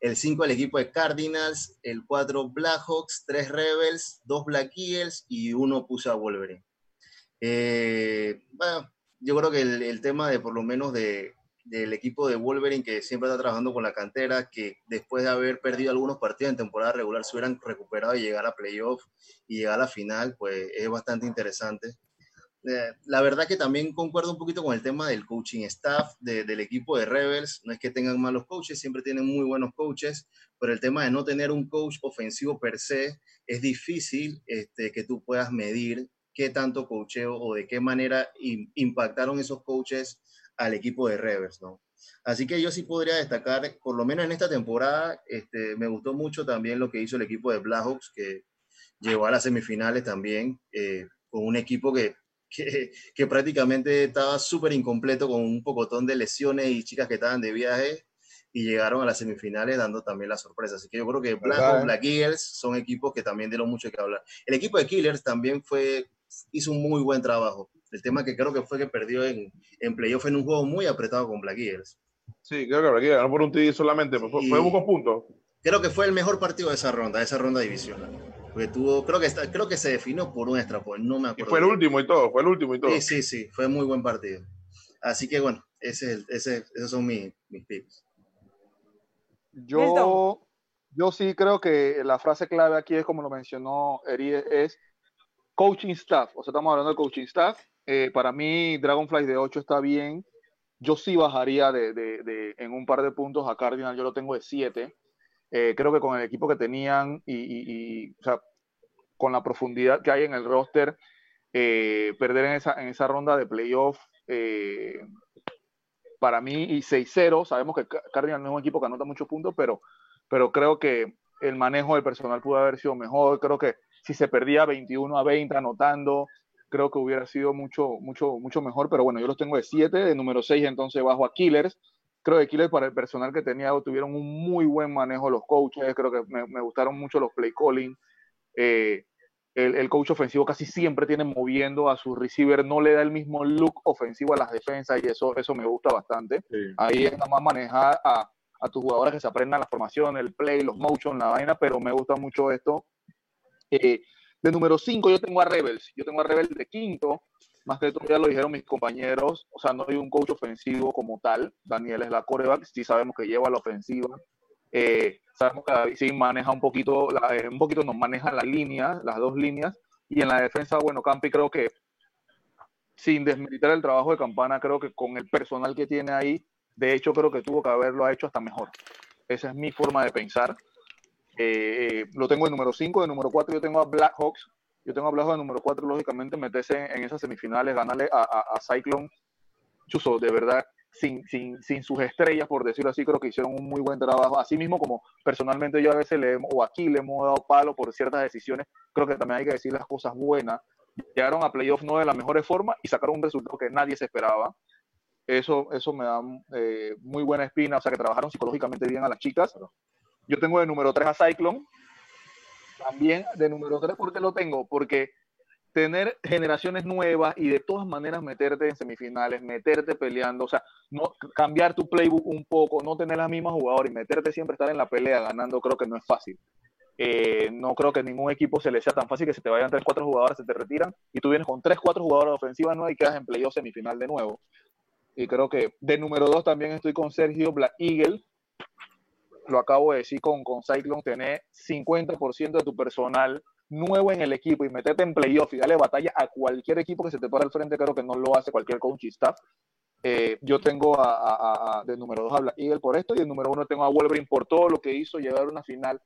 Speaker 5: el 5 al equipo de Cardinals, el 4 Blackhawks, 3 Rebels, 2 Black Eagles y uno puse a Wolverine. Eh, bueno, yo creo que el, el tema de por lo menos de, del equipo de Wolverine que siempre está trabajando con la cantera, que después de haber perdido algunos partidos en temporada regular se hubieran recuperado y llegar a playoff y llegar a la final, pues es bastante interesante. Eh, la verdad que también concuerdo un poquito con el tema del coaching staff de- del equipo de Rebels. No es que tengan malos coaches, siempre tienen muy buenos coaches, pero el tema de no tener un coach ofensivo per se es difícil este, que tú puedas medir qué tanto coacheo o de qué manera im- impactaron esos coaches al equipo de Rebels, ¿no? Así que yo sí podría destacar, por lo menos en esta temporada, este, me gustó mucho también lo que hizo el equipo de Blackhawks, que llegó a las semifinales también, eh, con un equipo que, (laughs) que, que prácticamente estaba súper incompleto, con un pocotón de lesiones y chicas que estaban de viaje, y llegaron a las semifinales dando también la sorpresa. Así que yo creo que
Speaker 2: ¿Verdad,
Speaker 5: Blackhawks? Black Eagles son equipos que también dieron mucho que hablar. El equipo de Killers también fue, hizo un muy buen trabajo. El tema que creo que fue que perdió en, en playoff en un juego muy apretado con Black Eagles.
Speaker 2: Sí, creo que Black Eagles ganó por un TD solamente, fue, fue
Speaker 5: Y-
Speaker 2: pocos puntos.
Speaker 5: Creo que fue el mejor partido de esa ronda, de esa ronda divisional. Porque tuvo, creo que, está- creo que se definió por un extra point, no me
Speaker 2: Y
Speaker 5: acuerdo.
Speaker 2: fue el último y todo, fue el último y todo.
Speaker 5: Sí, sí, sí, fue muy buen partido. Así que bueno, ese, es el- ese, esos son mis, mis picks.
Speaker 4: Yo, yo sí creo que la frase clave aquí es como lo mencionó Eri, es coaching staff, o sea, estamos hablando del coaching staff. Eh, para mí, Dragonfly de 8 está bien. Yo sí bajaría de, de, de, en un par de puntos a Cardinal, yo lo tengo de 7. Eh, creo que con el equipo que tenían y, o sea, con la profundidad que hay en el roster, eh, perder en esa, en esa ronda de playoff, para mí, y 6-0, sabemos que Cardinal no es un equipo que anota muchos puntos, pero, pero creo que el manejo del personal pudo haber sido mejor. Creo que si se perdía 21 a 20 anotando, creo que hubiera sido mucho, mucho, mucho mejor. Pero bueno, yo los tengo de 7, de número 6 entonces bajo a Killers. Creo que Killers para el personal que tenía tuvieron un muy buen manejo los coaches, creo que me, me gustaron mucho los play calling. Eh, el, el, coach ofensivo casi siempre tiene moviendo a su receiver, no le da el mismo look ofensivo a las defensas y eso, eso me gusta bastante. Sí. Ahí está más manejar a, a tus jugadores que se aprendan la formación, el play, los motion, la vaina, pero me gusta mucho esto. Eh, de número 5 yo tengo a Rebels, yo tengo a Rebels de quinto, más que todo ya lo dijeron mis compañeros, o sea, no hay un coach ofensivo como tal, Daniel es la coreback, sí sabemos que lleva la ofensiva, eh, sabemos que David sí maneja un poquito, la, eh, un poquito nos maneja la línea, las dos líneas, y en la defensa, bueno, Campi creo que, sin desmilitar el trabajo de Campana, creo que con el personal que tiene ahí, de hecho creo que tuvo que haberlo hecho hasta mejor. Esa es mi forma de pensar. Eh, lo tengo en número 5, de número 4 yo tengo a Blackhawks, yo tengo a Blackhawks de número 4, lógicamente meterse en, en, esas semifinales, ganarle a, a, a Cyclone, Chuso, de verdad, sin, sin, sin, sus estrellas, por decirlo así, creo que hicieron un muy buen trabajo. Así mismo como personalmente yo a veces le, o aquí le hemos dado palo por ciertas decisiones, creo que también hay que decir las cosas buenas. Llegaron a playoff no de la mejor forma y sacaron un resultado que nadie se esperaba. Eso, eso me da eh, muy buena espina, o sea que trabajaron psicológicamente bien a las chicas. Yo tengo de número 3 a Cyclone. También de número 3, ¿por qué lo tengo? Porque tener generaciones nuevas y de todas maneras meterte en semifinales, meterte peleando, o sea, no cambiar tu playbook un poco, no tener las mismas jugadoras y meterte siempre estar en la pelea ganando, creo que no es fácil. Eh, no creo que ningún equipo se le sea tan fácil que se te vayan tres, cuatro jugadores, se te retiran y tú vienes con tres, cuatro jugadores ofensivas nuevas y quedas en playoff semifinal de nuevo. Y creo que de número dos también estoy con Sergio Black Eagle. Lo acabo de decir con, con Cyclone, tener 50% de tu personal nuevo en el equipo y meterte en playoff y darle batalla a cualquier equipo que se te para al frente, creo que no lo hace cualquier coach y staff. Eh, yo tengo a, a, a, de número 2 a Black Eagle por esto y de número 1 tengo a Wolverine por todo lo que hizo llegar a una final,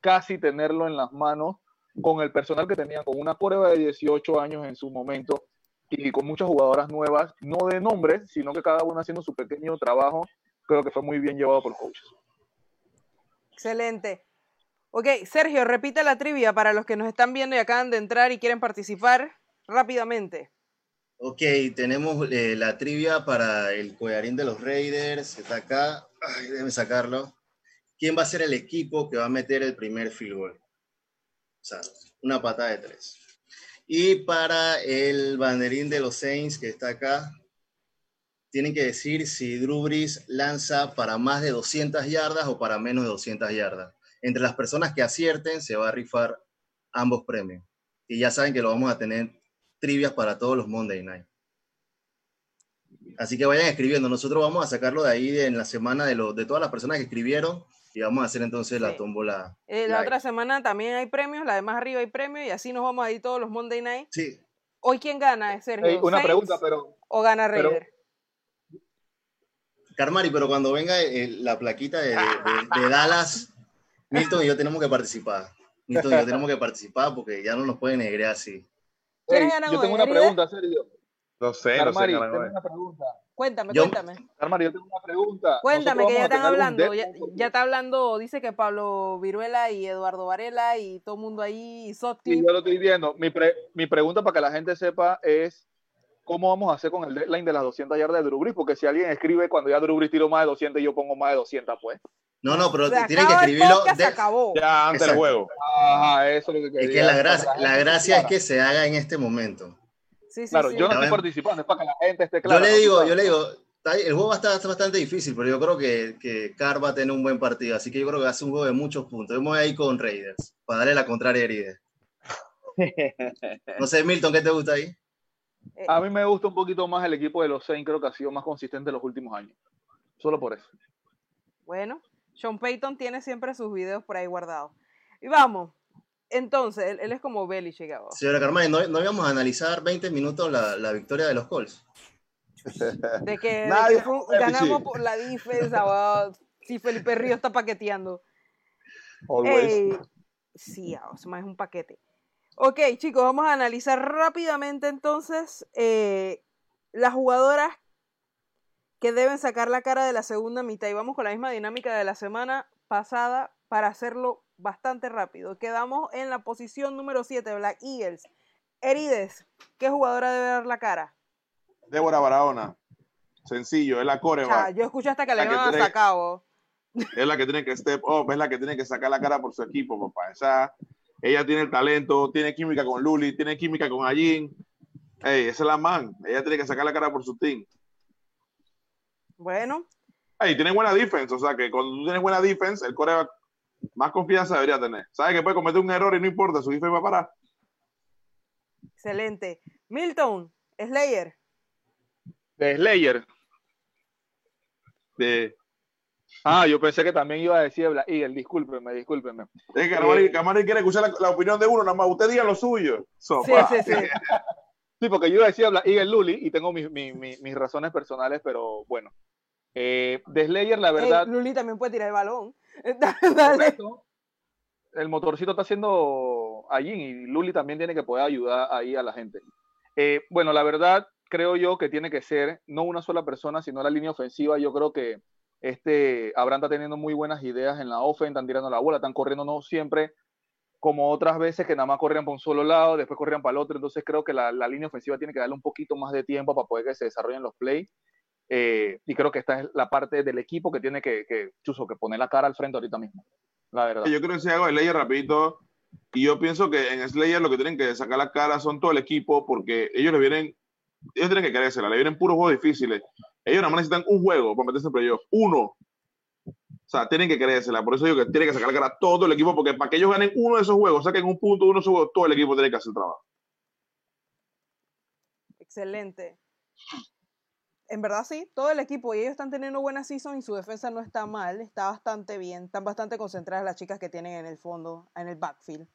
Speaker 4: casi tenerlo en las manos con el personal que tenían, con una prueba de 18 años en su momento y con muchas jugadoras nuevas, no de nombres, sino que cada una haciendo su pequeño trabajo, creo que fue muy bien llevado por coaches.
Speaker 1: Excelente. Ok, Sergio, repite la trivia para los que nos están viendo y acaban de entrar y quieren participar rápidamente.
Speaker 5: Ok, tenemos eh, la trivia para el collarín de los Raiders, que está acá. Ay, déjeme sacarlo. ¿Quién va a ser el equipo que va a meter el primer field goal? O sea, una patada de tres. Y para el banderín de los Saints, que está acá, tienen que decir si Drew Brees lanza para más de 200 yardas o para menos de 200 yardas. Entre las personas que acierten, se va a rifar ambos premios. Y ya saben que lo vamos a tener trivias para todos los Monday Night. Así que vayan escribiendo. Nosotros vamos a sacarlo de ahí en la semana de, lo, de todas las personas que escribieron y vamos a hacer entonces la tómbola.
Speaker 1: Eh, la otra semana también hay premios, la de más arriba hay premios y así nos vamos a ir todos los Monday Night.
Speaker 5: Sí.
Speaker 1: Hoy quién gana, Sergio.
Speaker 4: Hey, una Saints pregunta, pero.
Speaker 1: ¿O gana Raider?
Speaker 5: Carmari, pero cuando venga eh, la plaquita de, de, de, de Dallas, Milton y yo tenemos que participar. Milton y yo tenemos que participar porque ya no nos pueden negrear así.
Speaker 4: Hey, yo tengo una pregunta, Sergio.
Speaker 2: Lo sé,
Speaker 4: Carmari,
Speaker 2: lo sé.
Speaker 4: tengo una pregunta.
Speaker 1: Cuéntame,
Speaker 5: Yo-
Speaker 1: cuéntame.
Speaker 4: Carmari, yo tengo una pregunta.
Speaker 1: Cuéntame, que ya están hablando. Ya, está hablando, dice que Pablo Viruela y Eduardo Varela y todo el mundo ahí, y
Speaker 4: Sí,
Speaker 1: Sotcliffe.
Speaker 4: yo lo estoy viendo. Mi, pre- mi pregunta para que la gente sepa es cómo vamos a hacer con el deadline de las 200 yardas de Drew Brees, porque si alguien escribe cuando ya Drew Brees tiró más de 200 y yo pongo más de 200, pues.
Speaker 5: No, no, pero
Speaker 1: Se
Speaker 5: tienen que escribirlo.
Speaker 1: podcast,
Speaker 5: de-
Speaker 1: se acabó.
Speaker 2: Ya antes del juego.
Speaker 4: Ajá, eso es lo que
Speaker 5: Es
Speaker 4: quería.
Speaker 5: que la
Speaker 4: para
Speaker 5: gracia,
Speaker 4: que
Speaker 5: la gracia es que se haga en este momento.
Speaker 1: Sí, sí,
Speaker 4: Claro,
Speaker 1: sí.
Speaker 4: yo no estoy participando, es para que la gente esté
Speaker 5: Yo
Speaker 4: clara.
Speaker 5: le
Speaker 4: ¿no?
Speaker 5: digo, yo le digo, el juego va a estar bastante difícil, pero yo creo que, que Carr va a tener un buen partido, así que yo creo que va a ser un juego de muchos puntos. Yo me voy a ir con Raiders, para darle la contraria a Heride. (laughs) No sé, Milton, ¿qué te gusta ahí?
Speaker 1: Eh,
Speaker 4: A mí me gusta un poquito más el equipo de los Saints, creo que ha sido más consistente en los últimos años. Solo por eso.
Speaker 1: Bueno, Sean Payton tiene siempre sus videos por ahí guardados. Y vamos, Entonces, él, él es como Belichick ahora.
Speaker 5: Señora Carmani, ¿no, no íbamos a analizar 20 minutos la, la victoria de los Colts?
Speaker 1: De que, de (laughs) que fue ganamos por la defensa. wow. Sí, Felipe Río está paqueteando.
Speaker 2: Always.
Speaker 1: Ey, sí, ah, eso más es un paquete. Ok, chicos, vamos a analizar rápidamente entonces eh, las jugadoras que deben sacar la cara de la segunda mitad. Y vamos con la misma dinámica de la semana pasada para hacerlo bastante rápido. Quedamos en la posición número 7, Black Eagles. Herides, ¿qué jugadora debe dar la cara?
Speaker 2: Débora Barahona. Sencillo, es la
Speaker 1: O sea,
Speaker 2: coreback.
Speaker 1: yo escuché hasta que
Speaker 2: La
Speaker 1: le
Speaker 2: que
Speaker 1: a
Speaker 2: tiene-. Es la que tiene que step up, es la que tiene que sacar la cara por su equipo, papá. Esa, ella tiene el talento, tiene química con Luli, tiene química con Allín. Ey, esa es la man. Ella tiene que sacar la cara por su team.
Speaker 1: Bueno,
Speaker 2: Ey, tiene buena defense, o sea que cuando tú tienes buena defense, el coreback más confianza debería tener. Sabe que puede cometer un error y no importa, su defense va a parar.
Speaker 1: excelente. Milton, Slayer.
Speaker 4: De Slayer.
Speaker 2: De,
Speaker 4: Ah, yo pensé que también iba a decir Black Eagle. Discúlpeme, discúlpeme.
Speaker 2: es que Camari, Camari quiere escuchar la, la opinión de uno, nada más. Usted diga lo suyo.
Speaker 1: Sí,
Speaker 2: Sofá.
Speaker 1: sí, sí. (laughs)
Speaker 4: Sí, porque yo iba a decir Black Eagle Luli y tengo mis, mis, mis- mis razones personales, pero bueno. Eh, de Slayer, la
Speaker 1: Ey,
Speaker 4: verdad,
Speaker 1: Luli también puede tirar el balón. (laughs) Dale.
Speaker 4: el motorcito está haciendo allí y Luli también tiene que poder ayudar ahí a la gente. Eh, bueno, la verdad, creo yo que tiene que ser no una sola persona, sino la línea ofensiva. Yo creo que este Abraham está teniendo muy buenas ideas en la offense, están tirando la bola, están corriendo no siempre como otras veces que nada más corrían por un solo lado, después corrían para el otro. Entonces creo que la, la línea ofensiva tiene que darle un poquito más de tiempo para poder que se desarrollen los plays. Eh, y creo que esta es la parte del equipo que tiene que, que, Chuso, que poner la cara al frente ahorita mismo. La verdad.
Speaker 2: Yo creo que si hago Slayer rapidito, y yo pienso que en Slayer lo que tienen que sacar la cara son todo el equipo, porque ellos le vienen, ellos tienen que querérsela, le vienen puros juegos difíciles. Ellos nada más necesitan un juego para meterse en playoff, uno. O sea, tienen que querérsela, por eso digo que tienen que sacar cara todo el equipo, porque para que ellos ganen uno de esos juegos, saquen un punto, uno de esos juegos, todo el equipo tiene que hacer el trabajo.
Speaker 1: Excelente. En verdad sí, todo el equipo y ellos están teniendo buena season y su defensa no está mal, está bastante bien, están bastante concentradas las chicas que tienen en el fondo, en el backfield.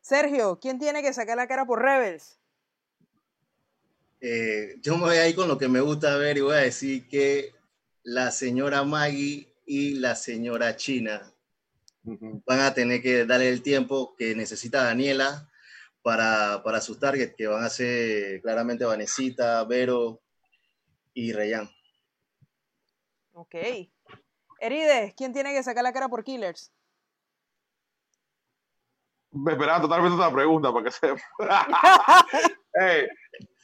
Speaker 1: Sergio, ¿quién tiene que sacar la cara por Rebels?
Speaker 5: Eh, yo me voy a ir con lo que me gusta ver y voy a decir que la señora Maggie y la señora China van a tener que darle el tiempo que necesita Daniela para, para sus targets, que van a ser claramente Vanesita, Vero y Reyán.
Speaker 1: Ok. Herides, ¿quién tiene que sacar la cara por Killers?
Speaker 2: Me esperaba totalmente otra pregunta para que sepa. (laughs) (laughs) Ey,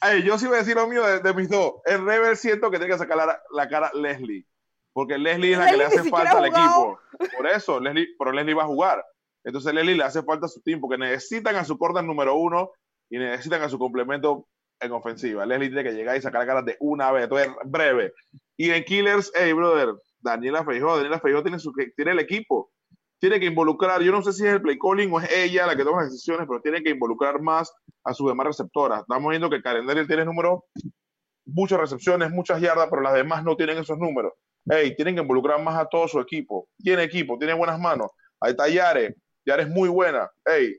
Speaker 2: ey, yo sí voy a decir lo mío de, de mis dos. El Rebel siento que tiene que sacar la, la cara Leslie. Porque Leslie es la que le hace falta al equipo. Por eso, Leslie, pero Leslie va a jugar. Entonces Leslie le hace falta a su team porque necesitan a su corner número uno y necesitan a su complemento en ofensiva. Leslie tiene que llegar y sacar la cara de una vez. Entonces, breve. Y en Killers, hey, brother, Daniela Feijó, Daniela Feijó tiene, su, tiene el equipo. Tiene que involucrar, yo no sé si es el play calling o es ella la que toma decisiones, pero tiene que involucrar más a sus demás receptoras. Estamos viendo que calendario tiene números, muchas recepciones, muchas yardas, pero las demás no tienen esos números. Hey, tienen que involucrar más a todo su equipo. Tiene equipo, tiene buenas manos. Ahí está Yare. Yare es muy buena. Hey,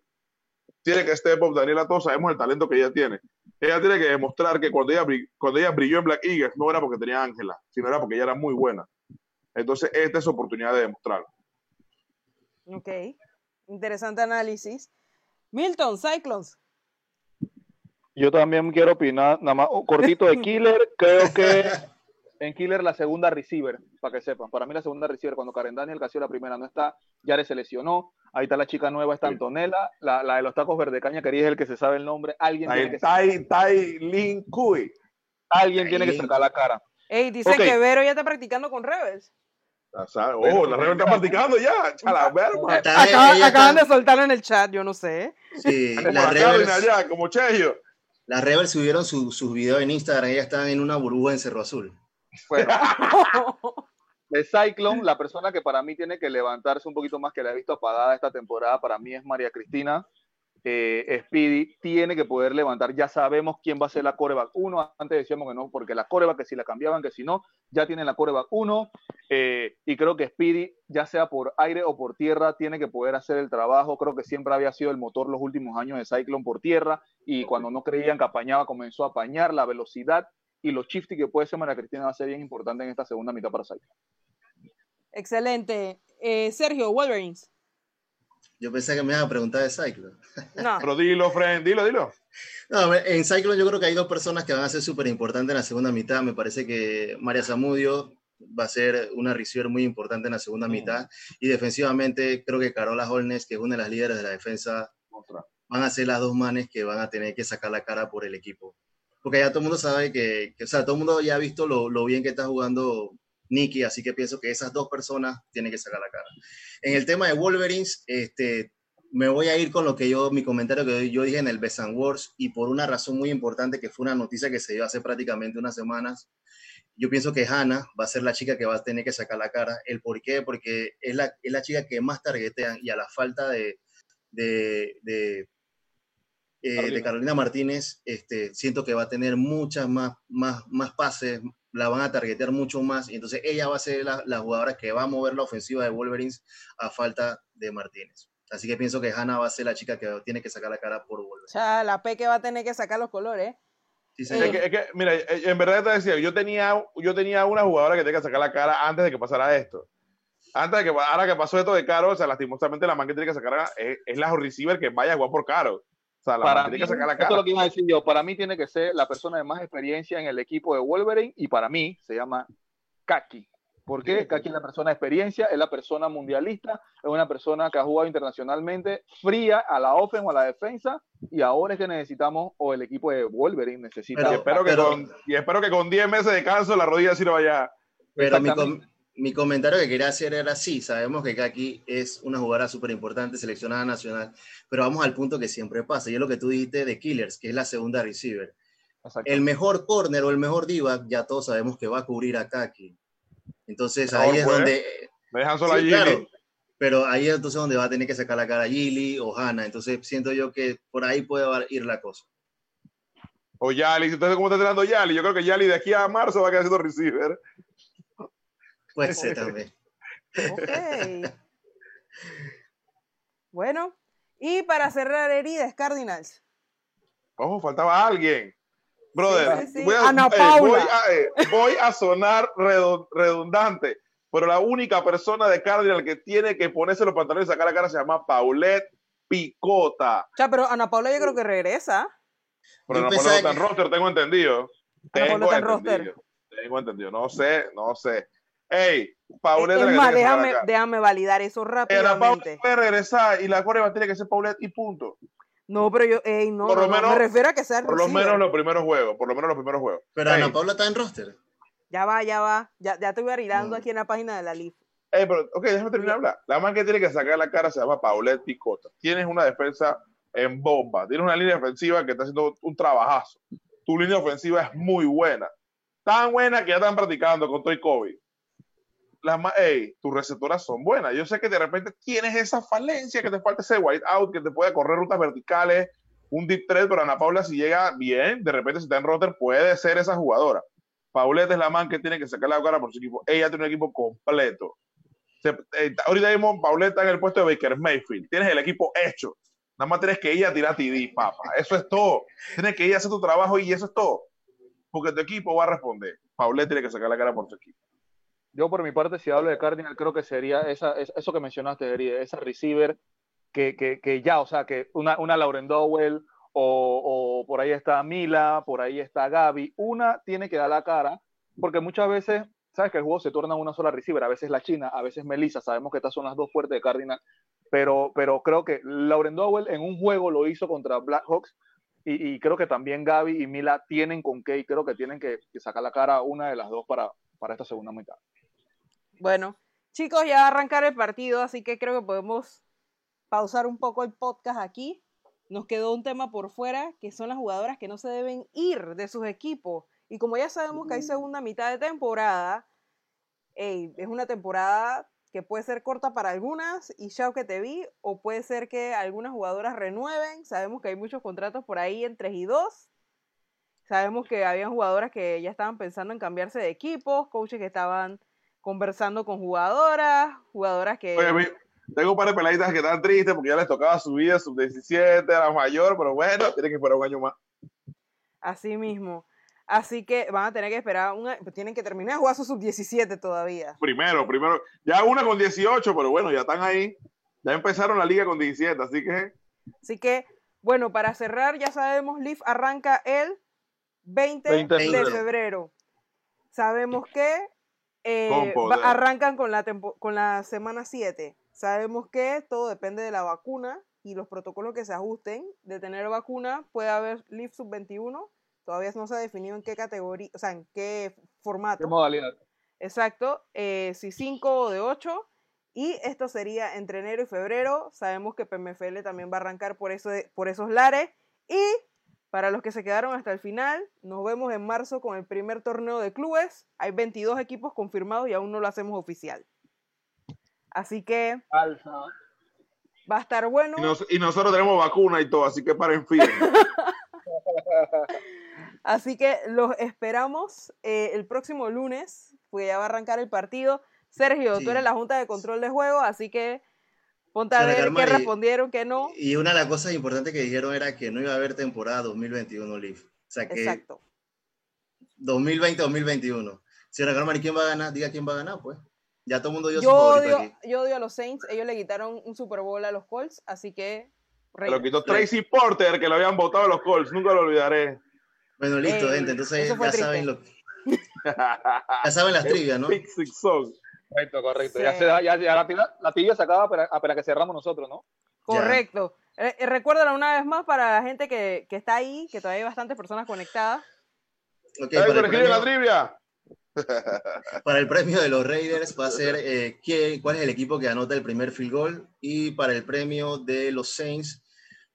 Speaker 2: tiene que step up Daniela, todos sabemos el talento que ella tiene. Ella tiene que demostrar que cuando ella, cuando ella brilló en Black Eagles no era porque tenía Ángela, sino era porque ella era muy buena. Entonces, esta es su oportunidad de demostrarlo.
Speaker 1: Ok. Interesante análisis. Milton, Cyclones.
Speaker 4: Yo también quiero opinar, nada más, oh, cortito de Killer, (laughs) creo que en Killer la segunda receiver, para que sepan. Para mí la segunda receiver, cuando Karen Daniel, que ha sido la primera, no está, Yare se lesionó. Ahí está la chica nueva, está. Antonella, la, la de los tacos verde caña, que es el que se sabe el nombre. Alguien tiene que,
Speaker 2: Tai, Tai Lin Kui.
Speaker 4: alguien tiene que sacar la cara.
Speaker 1: Ey, dicen
Speaker 4: Ok.
Speaker 1: que Vero ya está practicando con Rebels.
Speaker 2: Oh, la Rebel está practicando ya.
Speaker 1: Acaban
Speaker 5: está-
Speaker 1: de soltarlo en el chat, yo no sé.
Speaker 5: sí,
Speaker 2: la
Speaker 5: Rebels,
Speaker 2: allá, como Cheyo.
Speaker 5: las Rebels subieron su- sus videos en Instagram, ellas están en una burbuja en Cerro Azul.
Speaker 4: Bueno, (laughs) de Cyclone, la persona que para mí tiene que levantarse un poquito más, que la he visto apagada esta temporada, para mí es María Cristina. Eh, Speedy tiene que poder levantar. Ya sabemos quién va a ser la coreback 1. Antes decíamos que no, porque la coreback, que si la cambiaban, que si no, ya tienen la coreback 1. Eh, y creo que Speedy, ya sea por aire o por tierra, tiene que poder hacer el trabajo. Creo que siempre había sido el motor los últimos años de Cyclone por tierra. Y cuando no creían que apañaba, comenzó a apañar la velocidad y los shifty que puede ser María Cristina va a ser bien importante en esta segunda mitad para Cyclone.
Speaker 1: Excelente. Eh, Sergio, Wolverines.
Speaker 5: Yo pensé que me iba a preguntar de Cyclone.
Speaker 1: No. (laughs)
Speaker 2: Pero dilo, friend, dilo, dilo.
Speaker 5: No, en Cyclone yo creo que hay dos personas que van a ser súper importantes en la segunda mitad. Me parece que María Zamudio va a ser una receiver muy importante en la segunda mitad. Y defensivamente creo que Carola Holnes, que es una de las líderes de la defensa, van a ser las dos manes que van a tener que sacar la cara por el equipo. Porque ya todo el mundo sabe que, que o sea, todo el mundo ya ha visto lo, lo bien que está jugando Nicky, así que pienso que esas dos personas tienen que sacar la cara. En el tema de Wolverines, este, me voy a ir con lo que yo, mi comentario que yo dije en el Best Wars, y por una razón muy importante que fue una noticia que se dio hace prácticamente unas semanas. Yo pienso que Hannah va a ser la chica que va a tener que sacar la cara. ¿El por qué? Porque es la, es la chica que más targetean y a la falta de, de, eh, de Carolina Martínez, este, siento que va a tener muchas más, más, más pases, la van a targetear mucho más y entonces ella va a ser la, la, jugadora que va a mover la ofensiva de Wolverines a falta de Martínez. Así que pienso que Hannah va a ser la chica que tiene que sacar la cara por Wolverines.
Speaker 1: O sea, la P que va a tener que sacar los colores.
Speaker 2: Sí, sí. Es, que, es, que, mira, en verdad te decía, yo tenía, yo tenía una jugadora que tenía que sacar la cara antes de que pasara esto. Antes de que, ahora que pasó esto de Caro, o sea, lastimosamente la man que tiene que sacar es, es la receiver que vaya a jugar por Caro. O sea, la
Speaker 4: para
Speaker 2: tiene
Speaker 4: mí,
Speaker 2: que sacar la cara.
Speaker 4: Esto es lo que iba a decir yo. Para mí tiene que ser la persona de más experiencia en el equipo de Wolverine y para mí se llama Kaki. ¿Por qué? Kaki es la persona de experiencia, es la persona mundialista, es una persona que ha jugado internacionalmente, fría a la offense o a la defensa, y ahora es que necesitamos, o el equipo de Wolverine necesita.
Speaker 2: Pero, y, espero pero, que con, y espero que con 10 meses de descanso la rodilla sí lo vaya.
Speaker 5: Pero mi, com mi, comentario que quería hacer era sí, sabemos que Kaki es una jugadora súper importante, seleccionada nacional, pero vamos al punto que siempre pasa, y es lo que tú dijiste de Killers, que es la segunda receiver. El mejor corner o el mejor diva, ya todos sabemos que va a cubrir a Kaki. Entonces ahí es donde...
Speaker 2: Me dejan sola
Speaker 5: sí, claro, pero ahí es entonces donde va a tener que sacar la cara Gilly o Hanna. Entonces siento yo que por ahí puede ir la cosa.
Speaker 2: O Yali, entonces ¿cómo está tirando Yali? Yo creo que Yali de aquí a marzo va a quedar siendo receiver.
Speaker 5: Puede (laughs) ser también.
Speaker 1: Ok. (laughs) bueno, y para cerrar heridas, Cardinals.
Speaker 2: Ojo, faltaba alguien. Brother,
Speaker 1: Sí, sí, sí.
Speaker 2: Voy, a,
Speaker 1: Ana
Speaker 2: eh,
Speaker 1: Paula.
Speaker 2: voy a, eh, voy a sonar redundante, pero la única persona de Cardinal que tiene que ponerse los pantalones y sacar la cara se llama Paulette Picota.
Speaker 1: O sea, pero Ana Paula yo creo que regresa.
Speaker 2: Pero
Speaker 5: Yo
Speaker 2: no
Speaker 5: pensaba
Speaker 2: pone tan
Speaker 5: que-
Speaker 2: roster, tengo entendido.
Speaker 1: Ana Paula está en roster.
Speaker 2: Tengo entendido. No sé, no sé. Ey, Paulette
Speaker 1: es más, déjame, validar eso rápidamente.
Speaker 2: puede regresar y la coreba tiene que ser Paulette y punto.
Speaker 1: No, pero yo, ey, no,
Speaker 2: Por lo
Speaker 1: no, no,
Speaker 2: menos-
Speaker 1: me refiero a que sea el
Speaker 2: Por lo
Speaker 1: receiver.
Speaker 2: menos los primeros juegos. Por lo menos los primeros juegos.
Speaker 5: Pero Ana Paula está en roster.
Speaker 1: Ya va, ya va. Ya, ya estoy validando
Speaker 5: Mm.
Speaker 1: aquí en la página de la LIF.
Speaker 2: ey, pero, ok, déjame terminar de hablar. La man que tiene que sacar la cara se llama Paulette Picota. Tienes una defensa en bomba. Tienes una línea ofensiva que está haciendo un trabajazo. Tu línea ofensiva es muy buena. Tan buena que ya están practicando con Toy Kobe. Las ma- ey, tus receptoras son buenas. Yo sé que de repente tienes esa falencia que te falta ese white out que te puede correr rutas verticales, un deep threat, pero Ana Paula si llega bien, de repente si está en roster puede ser esa jugadora. Paulette es la man que tiene que sacar la cara por su equipo. Ella tiene un equipo completo. Eh, ahorita mismo Paulette está en el puesto de Baker Mayfield. Tienes el equipo hecho. Nada más tienes que ir a tirar TD, papá. Eso es todo. Tienes que ir a hacer tu trabajo y eso es todo. Porque tu equipo va a responder. Paulette tiene que sacar la cara por su equipo.
Speaker 4: Yo por mi parte, si hablo de Cardinal, creo que sería esa, es- eso que mencionaste, esa receiver que, que, que ya, o sea, que una, una Lauren Dowell o, por ahí está Mila, por ahí está Gaby, una tiene que dar la cara, porque muchas veces, sabes que el juego se torna una sola receiver, a veces la China, a veces Melissa, sabemos que estas son las dos fuertes de Cardinal, pero, pero creo que Lauren Dowell en un juego lo hizo contra Blackhawks y, y creo que también Gaby y Mila tienen con qué y creo que tienen que, que sacar la cara una de las dos para, para esta segunda mitad.
Speaker 1: Bueno, chicos, ya va a arrancar el partido, así que creo que podemos pausar un poco el podcast aquí. Nos quedó un tema por fuera, que son las jugadoras que no se deben ir de sus equipos. Y como ya sabemos que hay segunda mitad de temporada, es una temporada que puede ser corta para algunas y chao que te vi, o puede ser que algunas jugadoras renueven. Sabemos que hay muchos contratos por ahí en 3 y 2. Sabemos que habían jugadoras que ya estaban pensando en cambiarse de equipos, coaches que estaban conversando con jugadoras, jugadoras que...
Speaker 2: Oye, mi- tengo un par de peladitas que están tristes porque ya les tocaba subir a sub-17, a la mayor, pero bueno, tienen que esperar un año más.
Speaker 1: Así mismo. Así que van a tener que esperar, un a- pues tienen que terminar de jugar su sub-17 todavía.
Speaker 2: Primero, primero, ya una con 18, pero bueno, ya están ahí. Ya empezaron la liga con 17, así que
Speaker 1: Así que, bueno, para cerrar, ya sabemos, Leaf arranca el 20,
Speaker 4: 20
Speaker 1: de
Speaker 5: de
Speaker 1: febrero. Sabemos que eh,
Speaker 2: Con
Speaker 1: arrancan con la, tempo- con la semana 7. Sabemos que todo depende de la vacuna y los protocolos que se ajusten. De tener vacuna, puede haber Leaf sub-21. Todavía no se ha definido en qué categoría, o sea, en qué formato.
Speaker 4: ¿Qué modalidad?
Speaker 1: Exacto, eh, si 5 o de 8. Y esto sería entre enero y febrero. Sabemos que PMFL también va a arrancar por, eso, por esos lares. Y para los que se quedaron hasta el final, nos vemos en marzo con el primer torneo de clubes. Hay 22 equipos confirmados y aún no lo hacemos oficial. Así que
Speaker 4: Alfa.
Speaker 1: va a estar bueno.
Speaker 2: y, nos- y nosotros tenemos vacuna y todo, así que paren firme. (laughs)
Speaker 1: Así que los esperamos eh, el próximo lunes, porque ya va a arrancar el partido. Sergio,
Speaker 5: Sí.
Speaker 1: tú eres la Junta de Control de Juego, así que ponte a ver qué
Speaker 5: y-
Speaker 1: respondieron, qué no.
Speaker 5: Y una de las cosas importantes que dijeron era que no iba a haber temporada 2021 Leaf. O sea que
Speaker 1: Exacto.
Speaker 5: 2020-2021. Si Carmen, ¿y quién va a ganar? Diga quién va a ganar, pues. Ya todo el mundo dio su
Speaker 1: Yo
Speaker 5: favorito
Speaker 1: odio,
Speaker 5: aquí.
Speaker 1: yo odio a los Saints, ellos le quitaron un Super Bowl a los Colts, así que...
Speaker 2: Lo quitó Tracy Porter, que lo habían votado los Colts, nunca lo olvidaré.
Speaker 5: Bueno, listo,
Speaker 1: Ey,
Speaker 5: gente. Entonces ya
Speaker 1: triste.
Speaker 5: saben, lo, ya saben las (laughs) trivias, ¿no?
Speaker 2: Big Six Song.
Speaker 4: Correcto, correcto.
Speaker 1: Sí.
Speaker 4: Ya, se, da- ya, ya la, tira- la tibia se acaba para, para que cerramos nosotros, ¿no?
Speaker 1: Correcto. Eh, eh, recuérdalo una vez más para la gente que, que está ahí, que todavía hay bastantes personas conectadas.
Speaker 5: Ok,
Speaker 2: Héctor,
Speaker 5: para, el
Speaker 2: escribe la
Speaker 5: premio,
Speaker 2: trivia. (laughs)
Speaker 5: para el premio de los Raiders va a ser eh, quién- cuál es el equipo que anota el primer field goal. Y para el premio de los Saints,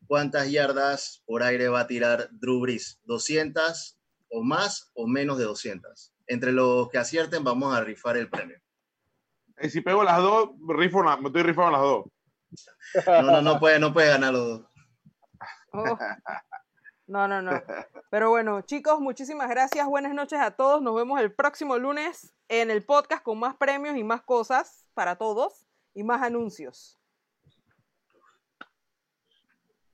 Speaker 5: cuántas yardas por aire va a tirar Drew Brees. ¿200 o más o menos de 200? Entre los que acierten vamos a rifar el premio.
Speaker 2: Y si pego las dos, rifo me estoy rifando las dos.
Speaker 5: No, no, no puede, no puede ganar los dos.
Speaker 1: Oh. (laughs) No, no, no. Pero bueno, chicos, muchísimas gracias. Buenas noches a todos. Nos vemos el próximo lunes en el podcast con más premios y más cosas para todos y más anuncios.